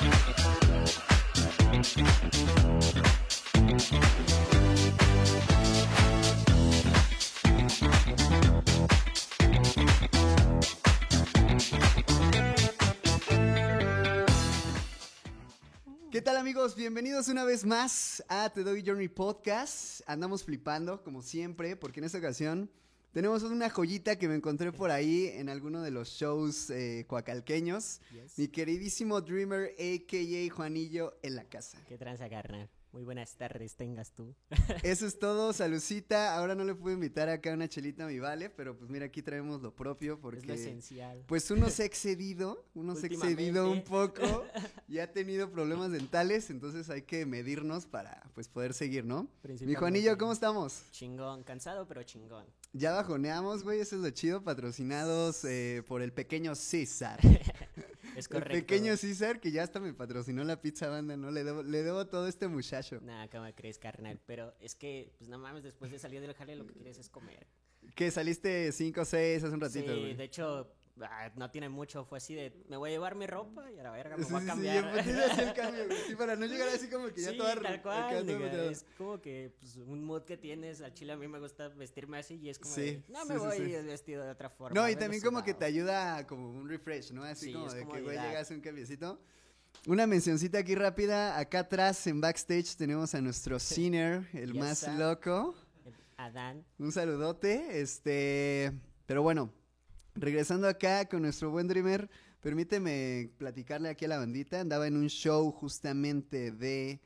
¿Qué tal amigos? Bienvenidos una vez más a The Doggy Journey Podcast. Andamos flipando, como siempre, porque en esta ocasión tenemos una joyita que me encontré por ahí en alguno de los shows eh, coacalqueños. Yes. Mi queridísimo Dreamer, a.k.a. Juanillo, en la casa. ¿Qué tranza, carnal? Muy buenas tardes tengas tú. Eso es todo, salucita. Ahora no le puedo invitar acá una chelita a mi vale, pero pues mira, aquí traemos lo propio Es lo porque... esencial. Pues uno se ha excedido, uno se ha excedido un poco y ha tenido problemas dentales, entonces hay que medirnos para pues poder seguir, ¿no? Mi. Juanillo, ¿cómo estamos? Chingón, cansado pero chingón. Ya bajoneamos, güey, eso es lo chido, patrocinados eh, por el pequeño César. Es El correcto. pequeño César que ya hasta me patrocinó la pizza banda, ¿no? Le debo, le debo todo a este muchacho. Nah, ¿cómo crees, carnal? Pero es que, pues no mames, después de salir del jale lo que quieres es comer. Que saliste 5 o 6 hace un ratito, sí, güey. de hecho, ah, no tiene mucho. Fue así de, me voy a llevar mi ropa y a la verga me Sí, voy a cambiar. pues, sí, el cambio, güey. Sí, para no llegar así como que ya sí, toda tal cual, diga, es como que pues, un mood que tienes, al chile a mí me gusta vestirme así y es como de, no me voy vestido de otra forma. No, y también como que te ayuda como un refresh, ¿no? Así Sí, como de que, güey, llegas a un cambiecito. Una mencioncita aquí rápida. Acá atrás, en backstage, tenemos a nuestro Sinner, el Yes, más loco. Adán. Un saludote. Este. Pero bueno, regresando acá con nuestro buen Dreamer, permíteme platicarle aquí a la bandita. Andaba en un show justamente de.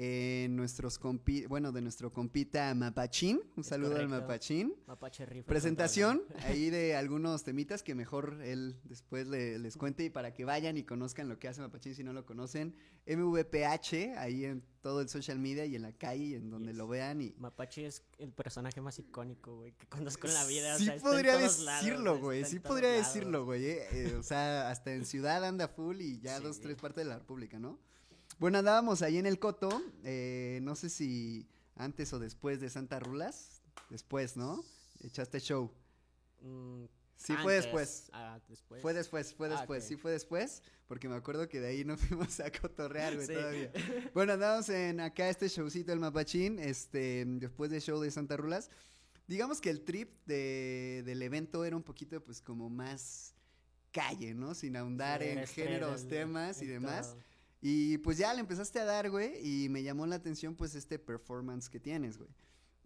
Eh, nuestros compi bueno, de nuestro compita Mapachín. Un Es saludo al. Mapachín. Mapache Rifle Presentación ahí de algunos temitas que mejor él después le- les cuente y para que vayan y conozcan lo que hace Mapachín si no lo conocen. MVPH ahí en todo el social media y en la calle en donde Yes. lo vean y Mapache es el personaje más icónico, güey, que conozco en la vida. o Sí sea, está en podría decirlo, güey, sí podría lados. decirlo, güey. eh, eh, o sea, hasta en ciudad anda full y ya Sí. dos, tres partes de la República, ¿no? Bueno, andábamos ahí en el Coto, eh, no sé si antes o después de Santa Rulas, después, ¿no? Echaste show. Mm, Sí, fue después. ah, después. Fue después, fue Ah, después, sí fue después, porque me acuerdo que de ahí nos fuimos a cotorrear, güey, Sí. todavía. Bueno, andamos en acá este showcito del Mapachín, este, después del show de Santa Rulas. Digamos que el trip de, del evento era un poquito, pues, como más calle, ¿no? Sin ahondar Sí, en eres géneros, temas y demás. todo. Y pues ya le empezaste a dar, güey, y me llamó la atención, pues, este performance que tienes, güey.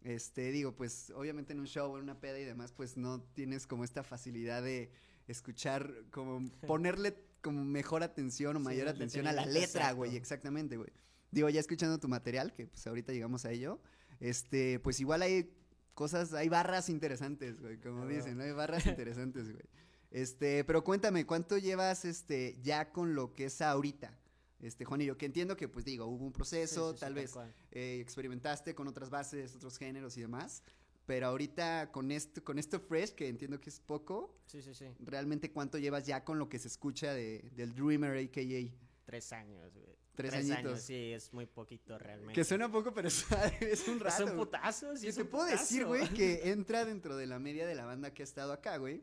Este, digo, pues, obviamente en un show, en una peda y demás, pues, no tienes como esta facilidad de escuchar, como ponerle como mejor atención o mayor atención a la letra, güey, exactamente, güey. Digo, ya escuchando tu material, que pues ahorita llegamos a ello, este, pues igual hay cosas, hay barras interesantes, güey, como dicen, ¿no? Hay barras interesantes, güey. Este, pero cuéntame, ¿cuánto llevas, este, ya con lo que es ahorita? Este, Juanillo, que entiendo que, pues digo, hubo un proceso, sí, sí, tal vez eh, experimentaste con otras bases, otros géneros y demás, pero ahorita con esto, con esto fresh, que entiendo que es poco, Sí, sí, sí. realmente cuánto llevas ya con lo que se escucha de, del Dreamer, a.k.a. Tres años, güey. Tres años, añitos. sí, es muy poquito realmente. Que suena poco, pero es, es un rato. Es un güey. putazo, sí, te puedo decir, güey, que entra dentro de la media de la banda que ha estado acá, güey.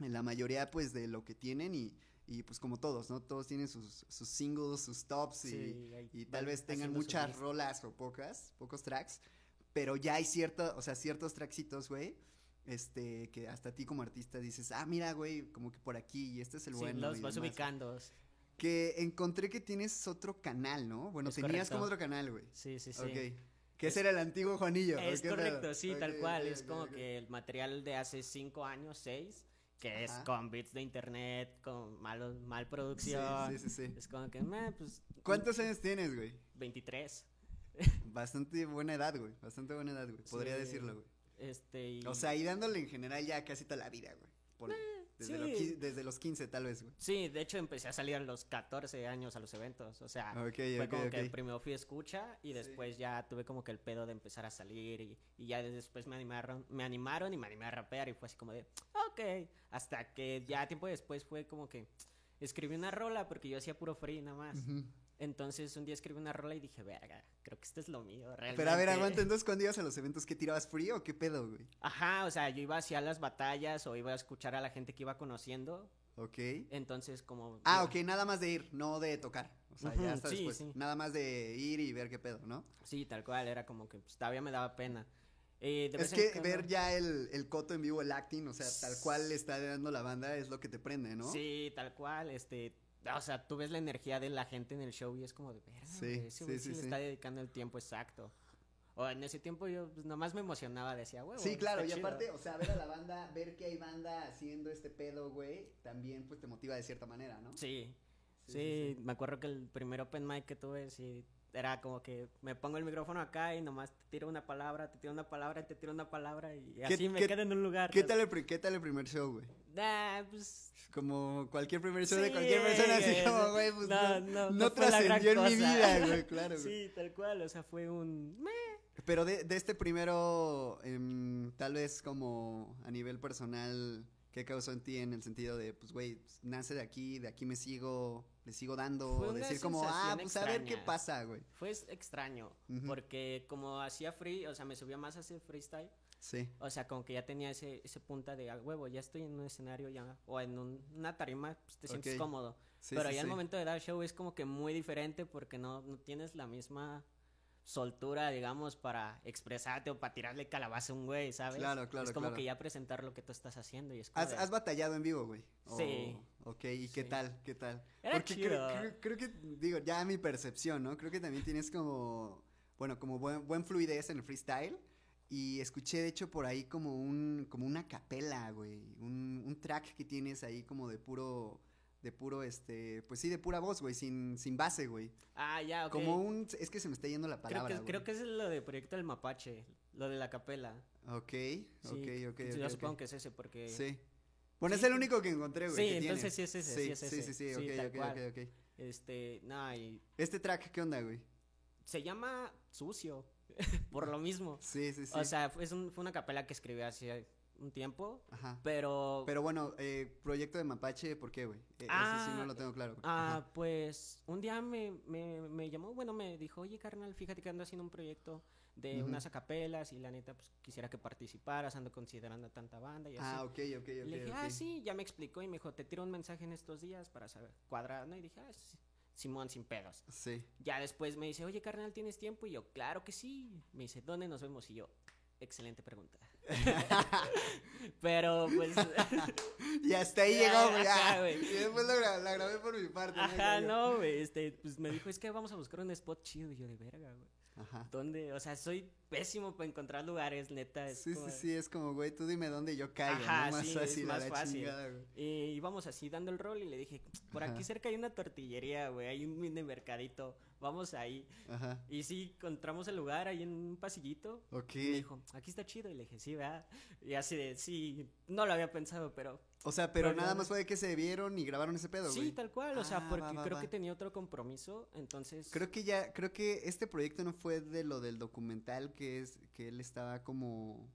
En la mayoría, pues, de lo que tienen y, y pues como todos, ¿no? Todos tienen sus, sus singles, sus tops y, Sí, ahí y tal vez tengan muchas rolas o pocas, pocos tracks, pero ya hay cierto, o sea, ciertos tracksitos, güey, este, que hasta ti como artista dices, ah, mira, güey, como que por aquí, y este es el Sí, bueno. los y vas demás". ubicando. Que encontré que tienes otro canal, ¿no? Bueno, Es tenías correcto. como otro canal, güey. Sí, sí, sí. Ok. Que ese era el antiguo Juanillo. ¿o Es correcto, sí, tal Ok, cual. ok, es ok, como que el material de hace cinco años, seis, que es con bits de internet, con malo, mal producción. Sí, sí, sí, sí. Es como que, meh, pues. ¿Cuántos años tienes, güey? 23. Bastante buena edad, güey. Bastante buena edad, güey. Podría Sí. decirlo, güey. Este. Y... O sea, y dándole en general ya casi toda la vida, güey. Por- desde, sí. los 15, tal vez, güey. Sí, de hecho empecé a salir a los 14 años a los eventos. O sea, fue como que ok. primero fui escucha y Sí. después ya tuve como que el pedo de empezar a salir y, y ya después me animaron, me animaron y me animé a rapear y fue así como de, ok. Hasta que ya tiempo después fue como que escribí una rola porque yo hacía puro free nada más. Entonces un día escribí una rola y dije, verga, creo que esto es lo mío, realmente. Pero a ver, aguanta. Entonces, cuando ibas a los eventos, ¿qué tirabas free o qué pedo, güey? Ajá, o sea, yo iba hacia las batallas o iba a escuchar a la gente que iba conociendo. Ok. Entonces como... Ah, ok, nada más de ir, no de tocar. O sea, ya Ujú, hasta sí, después. sí. Nada más de ir y ver qué pedo, ¿no? Sí, tal cual, era como que pues, todavía me daba pena. Eh, Es que cuando- ver ya el, el coto en vivo, el acting, o sea, tal cual le está dando la banda, es lo que te prende, ¿no? Sí, tal cual, este, o sea, tú ves la energía de la gente en el show y es como de, verga, Sí, güey, ese güey sí, sí, sí, le está dedicando el tiempo exacto. O en ese tiempo yo pues, nomás me emocionaba, decía, huevo. Sí, claro, y chido". aparte, o sea, ver a la banda, ver que hay banda haciendo este pedo, güey, también pues te motiva de cierta manera, ¿no? Sí, Sí, me acuerdo que el primer open mic que tuve, sí, era como que me pongo el micrófono acá y nomás te tiro una palabra, te tiro una palabra, te tiro una palabra y así me quedo en un lugar. ¿Qué tal, el, ¿Qué tal el primer show, güey? Pues, Como cualquier primer show de cualquier persona, así como, güey, pues no, no, no, trascendió en mi vida, güey, claro, güey. sí, tal cual, o sea, fue un... meh. Pero de, de este primero, em, tal vez como a nivel personal, ¿qué causó en ti en el sentido de, pues, güey, pues, nace de aquí, de aquí me sigo, le sigo dando, Fue una decir como, ah, pues a ver qué pasa, güey. Fue extraño, Ujú. porque como hacía free, o sea, me subía más hacia el freestyle, Sí, o sea, como que ya tenía ese, ese punta de, a huevo, ya estoy en un escenario ya, o en un- una tarima, pues te sientes cómodo. sí, Pero sí, ya al momento de dar show es como que muy diferente porque no, no tienes la misma soltura, digamos, para expresarte o para tirarle calabaza a un güey, ¿sabes? Claro, claro, Es como claro. que ya presentar lo que tú estás haciendo y es como ¿Has, de- has batallado en vivo, güey? Sí. Ok, ¿y qué Sí. tal? ¿Qué tal? Era Porque creo, chido. creo- creo que, digo, ya mi percepción, ¿no? Creo que también tienes como, bueno, como buen, buen fluidez en el freestyle. Y escuché, de hecho, por ahí como un, como una capela, güey. Un, un track que tienes ahí como de puro, de puro, este, pues sí, de pura voz, güey, sin, sin base, güey. Ah, ya, ok. Como un, es que se me está yendo la creo, palabra, que, creo que es lo de Proyecto del Mapache, lo de la capela. Ok, Sí, ok, ok. Yo supongo que es ese porque... Sí. Bueno, Sí, es el único que encontré, güey. Sí, que entonces tiene. sí es ese, sí es Sí, ese. sí, sí, Sí, ok, ok, cual. ok, ok. Este, no, y Este track, ¿qué onda, güey? se llama Sucio, por lo mismo. Sí, sí, sí. O sea, fue, es un- fue una capela que escribí hace un tiempo, Ajá. pero... Pero bueno, eh, proyecto de Mapache, ¿por qué, güey? Eh, eso sí Ah, no lo tengo claro. Ah, Ajá. pues un día me, me, me llamó, bueno, me dijo, oye, carnal, fíjate que ando haciendo un proyecto de unas acapelas y la neta, pues quisiera que participaras, ando considerando a tanta banda y así. Ah, ok, ok, ok. Le dije, ok. ah, sí, ya me explicó y me dijo, te tiro un mensaje en estos días para saber cuadrar, ¿no? Y dije, ah, sí, Simón, sin pedos. Sí. Ya después me dice, oye, carnal, ¿tienes tiempo? Y yo, claro que sí. Me dice, ¿dónde nos vemos? Y yo, excelente pregunta. Pero, pues, y hasta ahí llegó, güey. ajá, güey. Y después lo gra- la grabé por mi parte. ajá, no, güey, este, pues me dijo, es que vamos a buscar un spot chido. Y yo, de verga, güey. Ajá. ¿Dónde? O sea, soy pésimo para encontrar lugares, neta. Es Sí, como sí, sí, es como, güey, tú dime dónde yo caigo, Ajá, ¿no? Más sí, fácil, más fácil. chingada. Y íbamos así dando el rol y le dije, por aquí cerca hay una tortillería, güey, hay un mini mercadito, vamos ahí. Ajá. Y sí, encontramos el lugar ahí en un pasillito. Ok. Y me dijo, aquí está chido. Y le dije, sí, ¿verdad? Y así de, sí, no lo había pensado, pero. O sea, pero Pero- nada más fue de que se vieron y grabaron ese pedo, güey. Sí, tal cual. O Ah, sea, porque va, va, creo va. que tenía otro compromiso. Entonces. Creo que ya, creo que este proyecto no fue de lo del documental que es, que él estaba como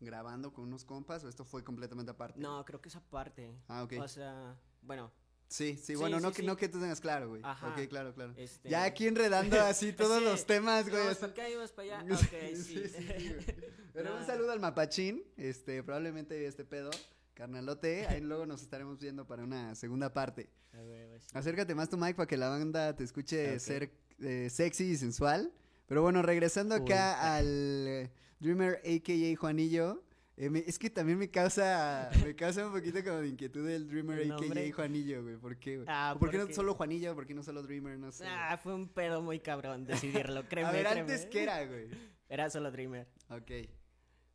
grabando con unos compas, o esto fue completamente aparte. No, creo que esa parte. Ah, ok. O sea, bueno, Sí, sí, Sí, bueno, no, sí, que, no que tú tengas claro, güey. Ajá. Ok, claro, claro. este. Ya aquí enredando así todos los temas, güey. Para acá vamos para allá. Ok, sí. Pero un saludo al mapachín, este, probablemente este pedo, carnalote, ahí luego nos estaremos viendo para una segunda parte. A. Acércate más tu mic para que la banda te escuche Ok. ser eh, sexy y sensual. Pero bueno, regresando Uy. acá al eh, Dreamer a.k.a. Juanillo. Eh, me- es que también me causa, me causa un poquito como de inquietud el Dreamer ¿El a.k.a. nombre? Juanillo, güey. ¿Por qué, güey? Ah, ¿O ¿Por qué no solo Juanillo? ¿Por qué no solo Dreamer? No sé. Ah, fue un pedo muy cabrón decidirlo, créeme. A ver, créeme. antes, ¿qué era, güey? Era solo Dreamer. Ok. ¿Y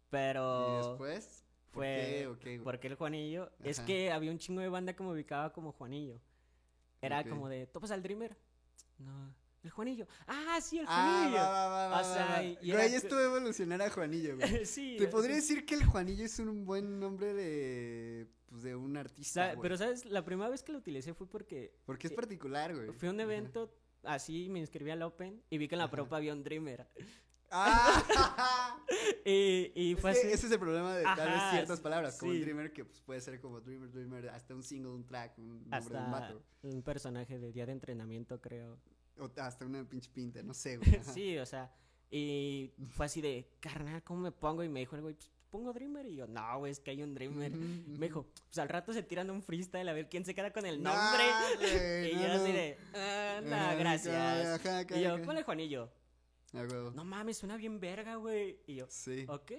Pero. después? ¿Por fue qué? Ok, güey. porque el Juanillo es que había un chingo de banda que me ubicaba como Juanillo. Era como de, ¿topas al Dreamer? No, el Juanillo. Ah, sí, el Ah, Juanillo. va, va, va, va, O sea, y- era evolucionar a Juanillo, güey. sí. Te podría decir que el Juanillo es un buen nombre de, pues, de un artista, güey. pero sabes, la primera vez que lo utilicé fue porque Porque es eh, particular, güey. fue a un Ajá. evento así, me inscribí al Open y vi que en la Ajá. propa había un Dreamer. ¡Ah! Y, y Es fue que así. ese es el problema de tal vez ciertas palabras, como sí. Dreamer, que pues, puede ser como Dreamer, Dreamer, hasta un single, un track, un nombre de un Hasta vato. un personaje de día de entrenamiento, creo. O hasta una pinche pinta, no sé, güey. ajá. Sí, o sea, y fue así de, carnal, ¿cómo me pongo? Y me dijo el güey, pues pongo Dreamer. Y yo, no, güey, es que hay un Dreamer. Me dijo, pues al rato se tiran un freestyle a ver quién se queda con el nombre. y no, yo así de, ah, no, Ajá, gracias. Ajá, acá, y yo, ponle Juanillo. No mames, suena bien verga, güey. Y yo, Sí. ok.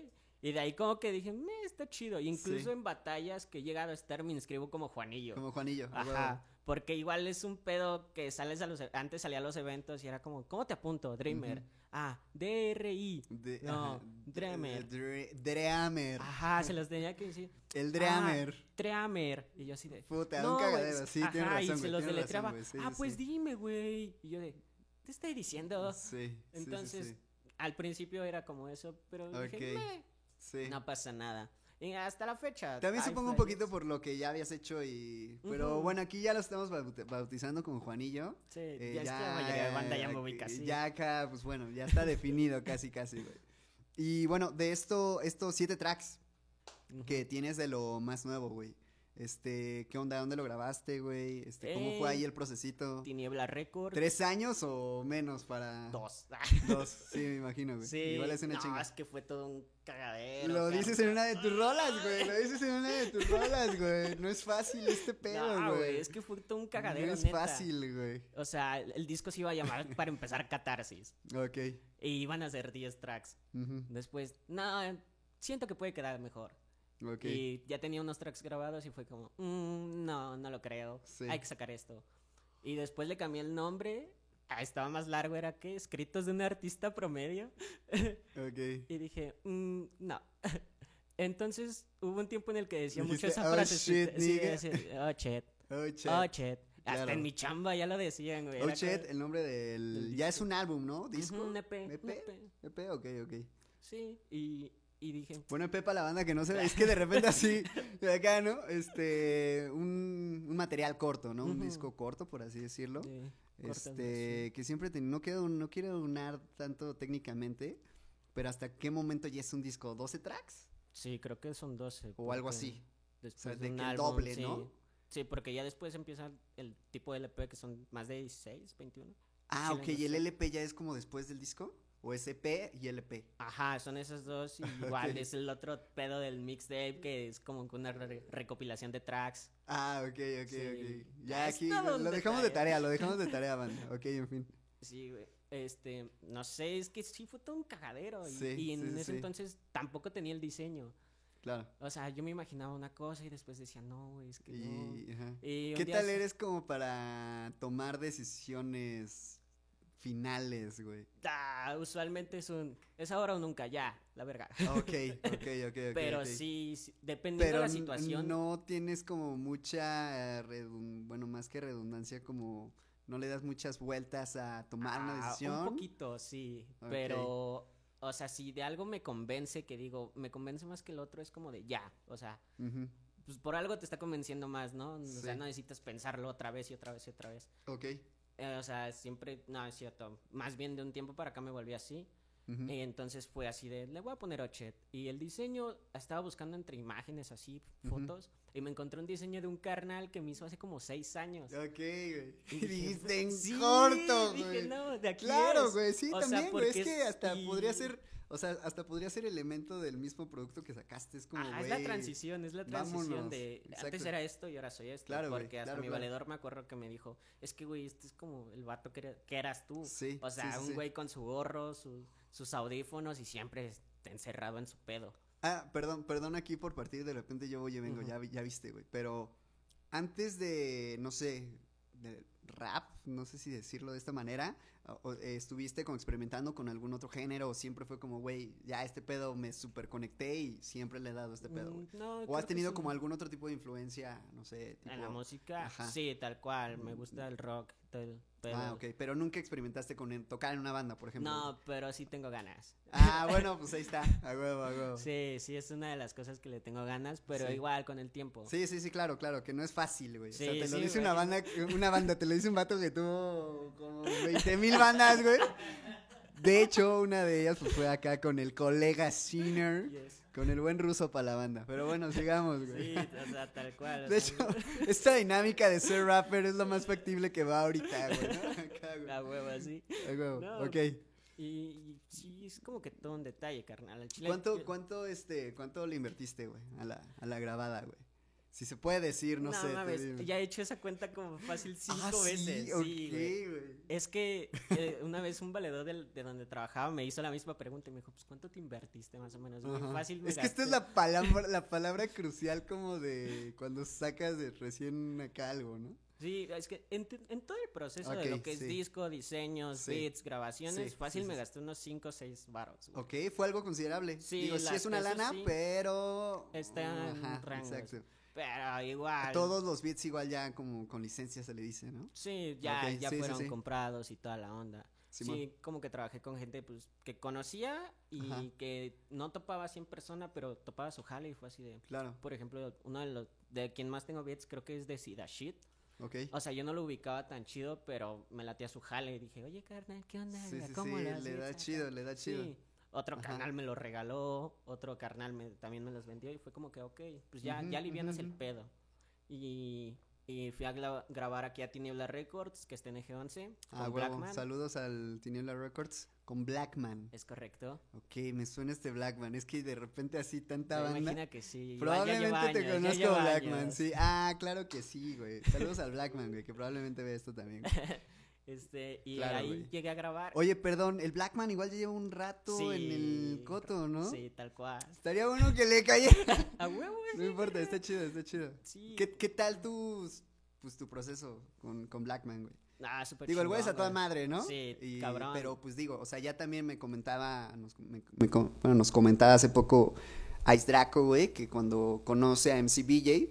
Y de ahí como que dije, me está chido. Y incluso Sí. en batallas que he llegado a estar me inscribo como Juanillo. Como Juanillo. a huevo. Porque igual es un pedo que sales a los... e- Antes salía a los eventos y era como, ¿cómo te apunto? Dreamer. Ujú. Ah, D-R-I. De- No, ajá, Dreamer. Dre- Dreamer. Ajá, se los tenía que decir. El Dreamer. Ah, Dreamer. Y yo así de... Puta, no, un cagadero. Sí, ajá, tienes razón, y se güey, los deletreaba. sí, ah, sí, pues dime, güey. Y yo de... ¿Te estoy diciendo? Sí, Entonces, sí. al principio era como eso, pero dije, Ok. "Meh, Sí. no pasa nada. Y hasta la fecha. También supongo un flyers. poquito por lo que ya habías hecho y... Pero bueno, aquí ya lo estamos baut- bautizando como Juanillo. Sí, Eh, ya, es que la mayoría de banda ya me ubica así. Ya acá, pues bueno, ya está definido casi, casi, güey. Y bueno, de esto, estos siete tracks Ujú. que tienes de lo más nuevo, güey. Este, ¿qué onda? ¿Dónde lo grabaste, güey? Este, ¿cómo fue Eh, ahí el procesito? Tiniebla Record. ¿Tres años o menos para...? Dos. Dos, sí, me imagino, güey. sí. Igual es una no, chinga. es que fue todo un cagadero. Lo dices en una de tus rolas, güey. Lo dices en una de tus rolas, güey. No es fácil este pedo, No, güey. es que fue todo un cagadero. No es neta. fácil, güey. O sea, el disco se iba a llamar para empezar Catarsis. Ok. Y iban a ser 10 tracks. Después, no, siento que puede quedar mejor. Ok. Y ya tenía unos tracks grabados y fue como, "Mm, no, no lo creo. Sí. Hay que sacar esto. Y después le cambié el nombre. Ah, estaba más largo, era que escritos de un artista promedio. Ok. Y dije, "Mm, no. Entonces hubo un tiempo en el que decía mucho esa "Oh, frase. shit, nigga". oh, shit. Oh, shit. Oh, shit. Hasta Claro. en mi chamba ya lo decían, güey. Oh, shit, como- el nombre del... del Ya es un álbum, ¿no? ¿Disco? Un EP, un ¿EP? EP. EP, ok, ok. Sí, y, y dije, Bueno, EP para la banda que no se ve. Es que de repente así, de acá, ¿no? Este, un, un material corto, ¿no? Un Ujú. disco corto, por así decirlo. Este, que siempre te- no quiero, no quiero unar tanto técnicamente, pero hasta qué momento ya es un disco, 12 tracks Sí, creo que son 12. o algo así. Después sea, de, de un que álbum, doble, sí. ¿no? Sí, porque ya después empieza el tipo de LP que son más de 16, 21. Ah, ok, ¿y el. LP ya es como después del disco? ¿O es EP y LP? Ajá, son esos dos. Y igual es el otro pedo del mixtape que es como una re- recopilación de tracks. Ah, ok, ok, Sí. ok. Ya aquí lo, dejamos de tarea, lo dejamos de tarea, banda. Ok, en fin. Sí, güey. Este, no sé, es que sí fue todo un cagadero. Y, Sí, y en sí, ese entonces tampoco tenía el diseño. Claro. O sea, yo me imaginaba una cosa y después decía, no, güey, es que no. Ajá. Y ¿Qué tal eres como para tomar decisiones finales, güey? Ah, usualmente es un. Es ahora o nunca, ya, la verga. Ok, ok, ok, ok. Pero ok. sí, sí, dependiendo Pero de la situación. no tienes como mucha, bueno, más que redundancia, como no le das muchas vueltas a tomar una Ah, decisión. Un poquito, sí. Pero, o sea, si de algo me convence, que digo, me convence más que el otro, es como de ya. O sea, pues por algo te está convenciendo más, ¿no? O sea, no necesitas pensarlo otra vez y otra vez y otra vez. Ok. Eh, o sea, siempre, no, es cierto. Más bien de un tiempo para acá me volví así. Y entonces fue así de, le voy a poner Ochet. Y el diseño, estaba buscando entre imágenes así, fotos. Y me encontré un diseño de un carnal que me hizo hace como seis años. Ok, güey. Y Y dije, dijiste en "Sí", corto, dije, güey. no, de aquí Claro, es". güey, sí, O sea, también, güey. Es que hasta y- podría ser, o sea, hasta podría ser elemento del mismo producto que sacaste. Es como, Ajá, güey. es la transición, es la transición vámonos. de antes era esto y ahora soy esto. Claro, güey, porque hasta claro, mi claro. valedor me acuerdo que me dijo, es que güey, este es como el vato que, era- que eras tú. Sí, O sea, sí, un sí. güey con su gorro, su- sus audífonos y siempre encerrado en su pedo. Ah, perdón, perdón aquí por partir, de repente yo voy y vengo, ya, vi- ya viste, güey. Pero antes de, no sé, de rap, no sé si decirlo de esta manera, o- o, eh, estuviste como experimentando con algún otro género o siempre fue como, güey, ya este pedo me super conecté y siempre le he dado este pedo, güey. Mm, no, O has tenido sí. como algún otro tipo de influencia, no sé, tipo... En la música, Ajá. sí, tal cual. Me gusta el rock, todo Ah, ok, pero nunca experimentaste con tocar en una banda, por ejemplo. No, pero sí tengo ganas. Ah, bueno, pues ahí está, a huevo, a huevo. Sí, sí, es una de las cosas que le tengo ganas, pero Sí. igual con el tiempo. Sí, sí, sí, claro, claro, que no es fácil, güey. o sea, Sí, te lo dice güey. una banda, una banda, te lo dice un vato que tuvo como 20 mil bandas, güey. De hecho, una de ellas pues, fue acá con el colega Sinner, Yes. Con el buen ruso para la banda. Pero bueno, sigamos, güey. Sí, o sea, tal cual. De sea, hecho, esta dinámica de ser rapper es lo más factible que va ahorita, güey. ¿no? Acá, güey. La hueva, sí. A huevo, No, ok. Y, y sí, es como que todo un detalle, carnal. Chile, ¿Cuánto, yo- cuánto, este, cuánto le invertiste, güey, a la, a la grabada, güey? Si se puede decir, no, No, sé. mames, ya he hecho esa cuenta como fácil cinco Ah, sí, veces. ok, Sí, güey. Es que eh, una vez un valedor del- de donde trabajaba me hizo la misma pregunta y me dijo, pues ¿cuánto te invertiste más o menos? Muy Ajá. fácil. me Es que esta es gasté". la palabra, la palabra crucial como de cuando sacas de recién acá algo, ¿no? Sí, es que en, todo el proceso de lo que es sí. disco, diseños, Sí. beats, grabaciones, Sí, fácil sí, me sí, gasté unos 5 o 6 baros. güey. Ok, fue algo considerable. Sí, Digo, sí es una lana, sí. pero... Está en rangos. exacto. Pero igual. Todos los beats igual ya como con licencia se le dice, ¿no? Sí, ya, ya sí, fueron sí. comprados y toda la onda. Simón. Sí, como que trabajé con gente pues que conocía y Ajá. que no topaba así en persona, pero topaba su jale y fue así de, Claro, por ejemplo, uno de los de quien más tengo beats creo que es de Sida Shit. ok. O sea, yo no lo ubicaba tan chido, pero me latía su jale y dije, "Oye, carnal, ¿qué onda? Sí, sí, ¿Cómo sí, le da acá?" chido, le da chido. Sí. Otro Ajá. carnal me lo regaló, otro carnal me, también me los vendió y fue como que, ok, pues ya, Ujú, ya alivianas ujú, el pedo. Y, y fui a grabar aquí a Tiniebla Records, que está en Eje 11, Ah, con huevo. Blackman. Saludos al Tiniebla Records con Blackman. Es correcto. Ok, me suena este Blackman. Es que de repente así tanta Me banda. imagina que sí. ya Probablemente te años, conozco Blackman, años. sí. Ah, claro que sí, güey. Saludos al Blackman, güey, que probablemente ve esto también. Este, y Claro, ahí güey. llegué a grabar. Oye, perdón, el Blackman igual ya lleva un rato en el coto, ¿no? Sí, tal cual. Estaría bueno que le cayera. A huevo, güey, no importa, está chido, está chido. Sí. ¿Qué, qué tal tu, pues, tu proceso con, con Blackman, güey? Ah, súper Digo, el güey es a toda madre, ¿no? Sí, Y- cabrón. Pero pues digo, o sea, ya también me comentaba, nos, me- me com- bueno, nos comentaba hace poco Ice Draco, güey, que cuando conoce a MC BJ,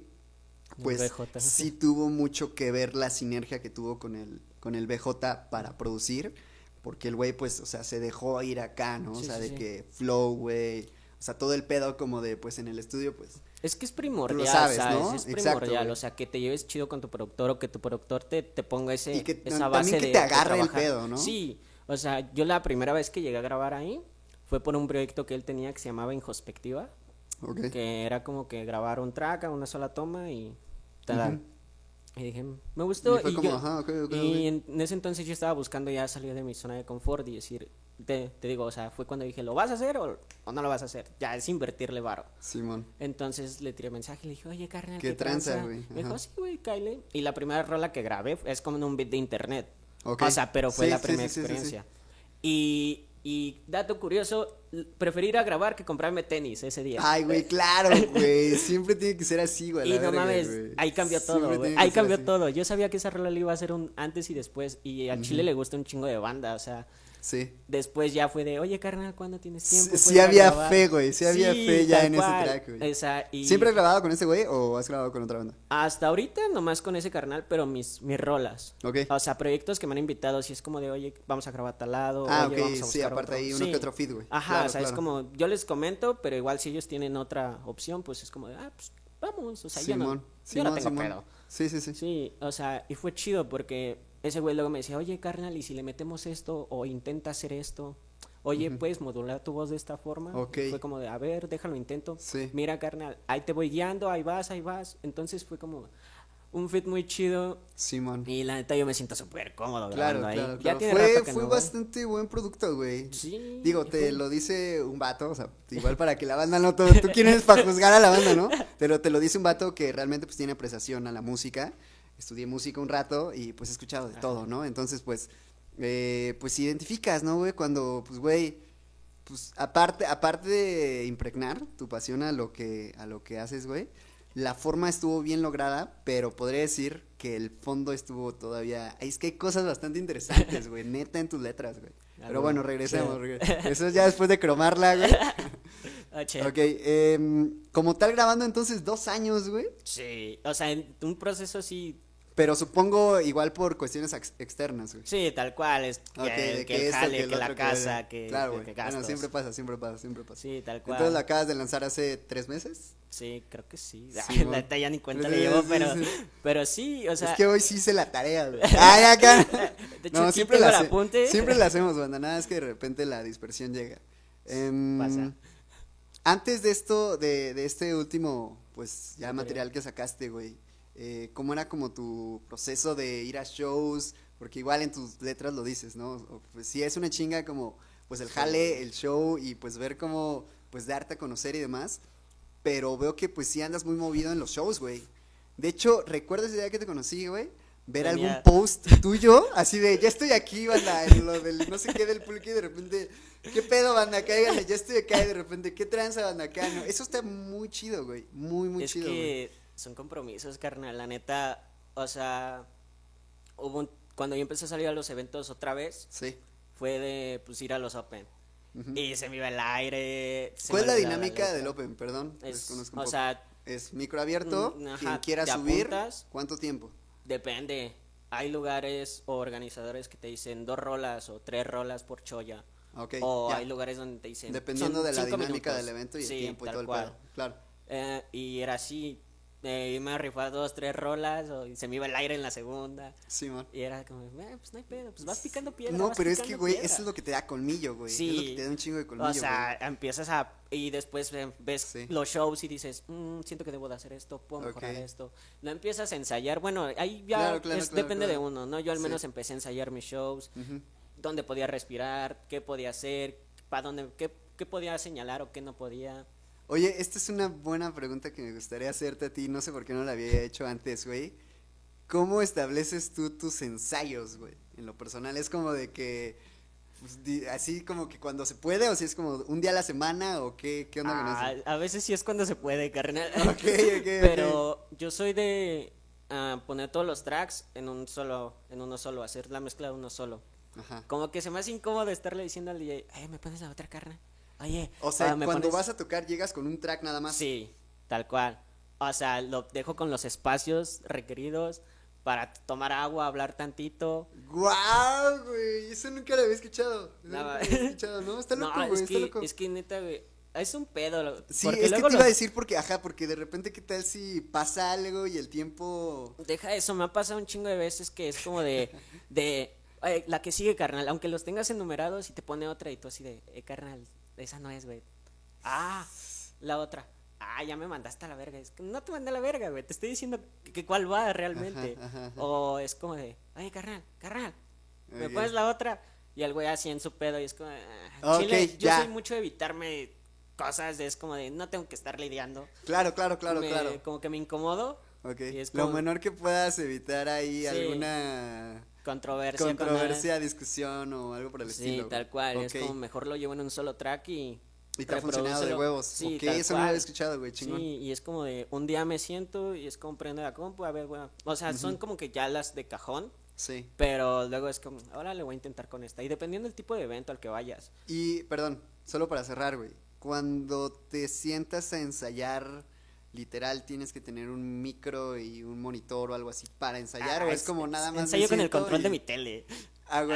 pues BJ. sí tuvo mucho que ver la sinergia que tuvo con el, con el BJ para producir, porque el güey, pues, o sea, se dejó ir acá, ¿no? o sea, sí, de sí. que flow, güey, o sea, todo el pedo como de, pues, en el estudio, pues, Es que es primordial, sabes, ¿sabes? ¿no? Es primordial, o sea, que te lleves chido con tu productor o que tu productor te, te ponga ese, Y que esa también base que de- te de agarre el pedo, ¿no? Sí, o sea, yo la primera vez que llegué a grabar ahí fue por un proyecto que él tenía que se llamaba Introspectiva, ok. que era como que grabar un track a una sola toma y tal. Y dije, me gustó. Y fue y como, yo- ajá, ok, ok, y en, en ese entonces yo estaba buscando ya salir de mi zona de confort y decir, te, te digo, o sea, fue cuando dije, ¿lo vas a hacer o, o no lo vas a hacer? Ya es invertirle varo. Simón. Entonces le tiré mensaje y le dije, oye, carnal, ¿Qué ¿qué, tranza, güey? Me dijo, sí, güey, Kyle. Y la primera rola que grabé es como en un beat de internet. O sea, pero fue Sí, la primera sí, sí. experiencia. Y, y dato curioso, l- preferí ir a grabar que comprarme tenis ese día. Ay, güey, claro, güey. Siempre tiene que ser así, güey. Y no verga, mames, ahí cambió todo, güey. Ahí cambió así. todo. Yo sabía que esa rola le iba a ser un antes y después. Y al Chile le gusta un chingo de banda. O sea, Sí. después ya fue de, oye, carnal, ¿cuándo tienes tiempo? Sí, había grabar?" fe, güey, sí había fe ya en ese track, güey. Esa, y ¿Siempre has grabado con ese güey o has grabado con otra banda? Hasta ahorita nomás con ese carnal, pero mis, mis rolas. Ok. O sea, proyectos que me han invitado, si es como de, oye, vamos a grabar tal lado. Ah, oye, ok, vamos a sí, aparte otro". ahí uno Sí. que otro feed, güey. Ajá, Claro, o sea, es como, yo les comento, pero igual si ellos tienen otra opción, pues es como de, ah, pues vamos. O sea, yo no, Simón, yo no Simón, tengo Simón. pedo. Sí, sí, sí. Sí, o sea, y fue chido porque ese güey luego me decía, oye, carnal, ¿y si le metemos esto o intenta hacer esto? Oye, ¿puedes modular tu voz de esta forma? Ok. Fue como de, a ver, déjalo intento. Sí. Mira, carnal, ahí te voy guiando, ahí vas, ahí vas. Entonces fue como un fit muy chido Simón. y la neta yo me siento súper cómodo Claro, grabando ahí. claro, Ya tiene Fue, fue no bastante buen producto, güey. Sí. Digo, te fue- lo dice un vato, o sea, igual para que la banda no... Todo, ¿Tú quién eres para juzgar a la banda, no? Pero te lo dice un vato que realmente pues tiene apreciación a la música. Estudié música un rato y pues he escuchado de todo, ¿no? Entonces, pues, eh, pues identificas, ¿no, güey? Cuando, pues, güey, pues aparte, aparte de impregnar tu pasión a lo que, a lo que haces, güey, la forma estuvo bien lograda, pero podría decir que el fondo estuvo todavía. Es que hay cosas bastante interesantes, güey, neta en tus letras, güey. Pero bueno, regresemos. Eso es ya después de cromarla, güey. Che. Ok, em, como tal grabando entonces dos años, güey. Sí, o sea, en un proceso así, Pero supongo igual por cuestiones ex- externas, güey. sí, tal cual, es que, Ok, de que el jale, que, el la casa, que, Claro, güey. Bueno, siempre pasa, siempre pasa, siempre pasa. Sí, tal cual. Entonces la acabas de lanzar hace tres meses. Sí, creo que sí. Sí, la neta ya ni cuenta Sí, le llevo, sí, pero, sí. pero sí, o sea, es que hoy sí hice la tarea, güey. Ay, acá. de hecho No, siempre la, apunte. siempre la hacemos, banda. Nada es que de repente la dispersión llega. Em, Pasa. Antes de esto, de, de este último, pues ya material que sacaste, güey. Eh, ¿Cómo era como tu proceso de ir a shows? Porque igual en tus letras lo dices, ¿no? O, pues sí es una chinga como, pues el jale, el show y pues ver cómo, pues darte a conocer y demás. pero veo que pues sí andas muy movido en los shows, güey. De hecho, ¿recuerdas el día que te conocí, güey? Ver Tenía- algún post tuyo, así de, ya estoy aquí, banda, en lo del no sé qué del pulque y de repente, ¿qué pedo, banda? Cáiganle, ya estoy acá y de repente, ¿qué tranza, banda? Acá, no. Eso está muy chido, güey, muy, muy es chido, güey. que son compromisos, carnal. La neta, o sea, hubo un- cuando yo empecé a salir a los eventos otra vez, Sí. fue de pues ir a los Open. Y se me iba el aire. ¿Cuál es la dinámica del Open? Perdón, Es, o poco. sea, es micro abierto, ajá, quien quiera subir, apuntas. ¿cuánto tiempo? depende. Hay lugares o organizadores que te dicen dos rolas o tres rolas por cholla. Ok, o ya. hay lugares donde te dicen. Dependiendo de la dinámica minutos. del evento y Sí, el tiempo y todo el cual. pedo. Claro. Eh, y era así. Eh, me rifaba dos, tres rolas o, y se me iba el aire en la segunda. Simón. Y era como, eh, pues no hay pedo, pues vas picando piedra. No, pero es que, güey, piedra". eso es lo que te da colmillo, güey. Sí. Es lo que te da un chingo de colmillo, O sea, empiezas a. Y después eh, ves Sí. los shows y dices, "Mm, siento que debo de hacer esto, puedo mejorar esto. Lo empiezas a ensayar. Bueno, ahí ya Claro, claro, es- claro, depende de uno, ¿no? Yo al Sí. menos empecé a ensayar mis shows, dónde podía respirar, qué podía hacer, para dónde, qué, qué podía señalar o qué no podía. Oye, esta es una buena pregunta que me gustaría hacerte a ti. No sé por qué no la había hecho antes, güey. ¿Cómo estableces tú tus ensayos, güey? En lo personal, es como de que. pues, así como que cuando se puede, o si es como un día a la semana, o qué, qué onda con Ah, eso. a veces sí es cuando se puede, carnal. Ok, ok. Pero yo soy de ah, poner todos los tracks en un solo, en uno solo, hacer la mezcla de uno solo. Ajá. Como que se me hace incómodo estarle diciendo al DJ, eh, ¿me pones la otra carne? Oye, O sea, ah, ¿me cuando pones-" vas a tocar, llegas con un track nada más. Sí, tal cual. O sea, lo dejo con los espacios requeridos para tomar agua, hablar tantito. ¡Guau, güey! Eso nunca lo había escuchado. No, nunca lo había escuchado, ¿no? Está loco, no, güey, es está que, loco. es que neta, güey, es un pedo. Sí, porque es que te luego iba a decir porque, ajá, porque de repente, ¿qué tal si pasa algo y el tiempo... Deja eso, me ha pasado un chingo de veces que es como de, de, "Ay, la que sigue, carnal, aunque los tengas enumerados y te pone otra y tú así de, eh, carnal, esa no es, güey. Ah, la otra. Ah, ya me mandaste a la verga. Es que no te mandé a la verga, güey. Te estoy diciendo que, que cuál va realmente. Ajá, ajá, ajá. O es como de, oye, carnal, carnal, me pones la otra. Y el güey así en su pedo y es como, ah, chile, yo ya. soy mucho de evitarme cosas, es como de, no tengo que estar lidiando. Claro, claro, claro, Me- claro. Como que me incomodo. Ok. es Lo como- menor que puedas evitar ahí Sí. alguna Controversia. con controversia, discusión o algo por el Sí, estilo. tal cual. Ok. Es como mejor lo llevo en un solo track y. Y te ha funcionado de huevos. Sí, ok, eso no lo cual. había escuchado, güey, chingón. Sí, y es como de un día me siento y es como prendo la compu, a ver, bueno. O sea, son como que ya las de cajón, Sí. pero luego es como, ahora le voy a intentar con esta. Y dependiendo del tipo de evento al que vayas. Y, perdón, solo para cerrar, güey. Cuando te sientas a ensayar, literal, tienes que tener un micro y un monitor o algo así para ensayar, Ah, o es como nada más. Ensayo con el control y- de mi tele. Ah, ok,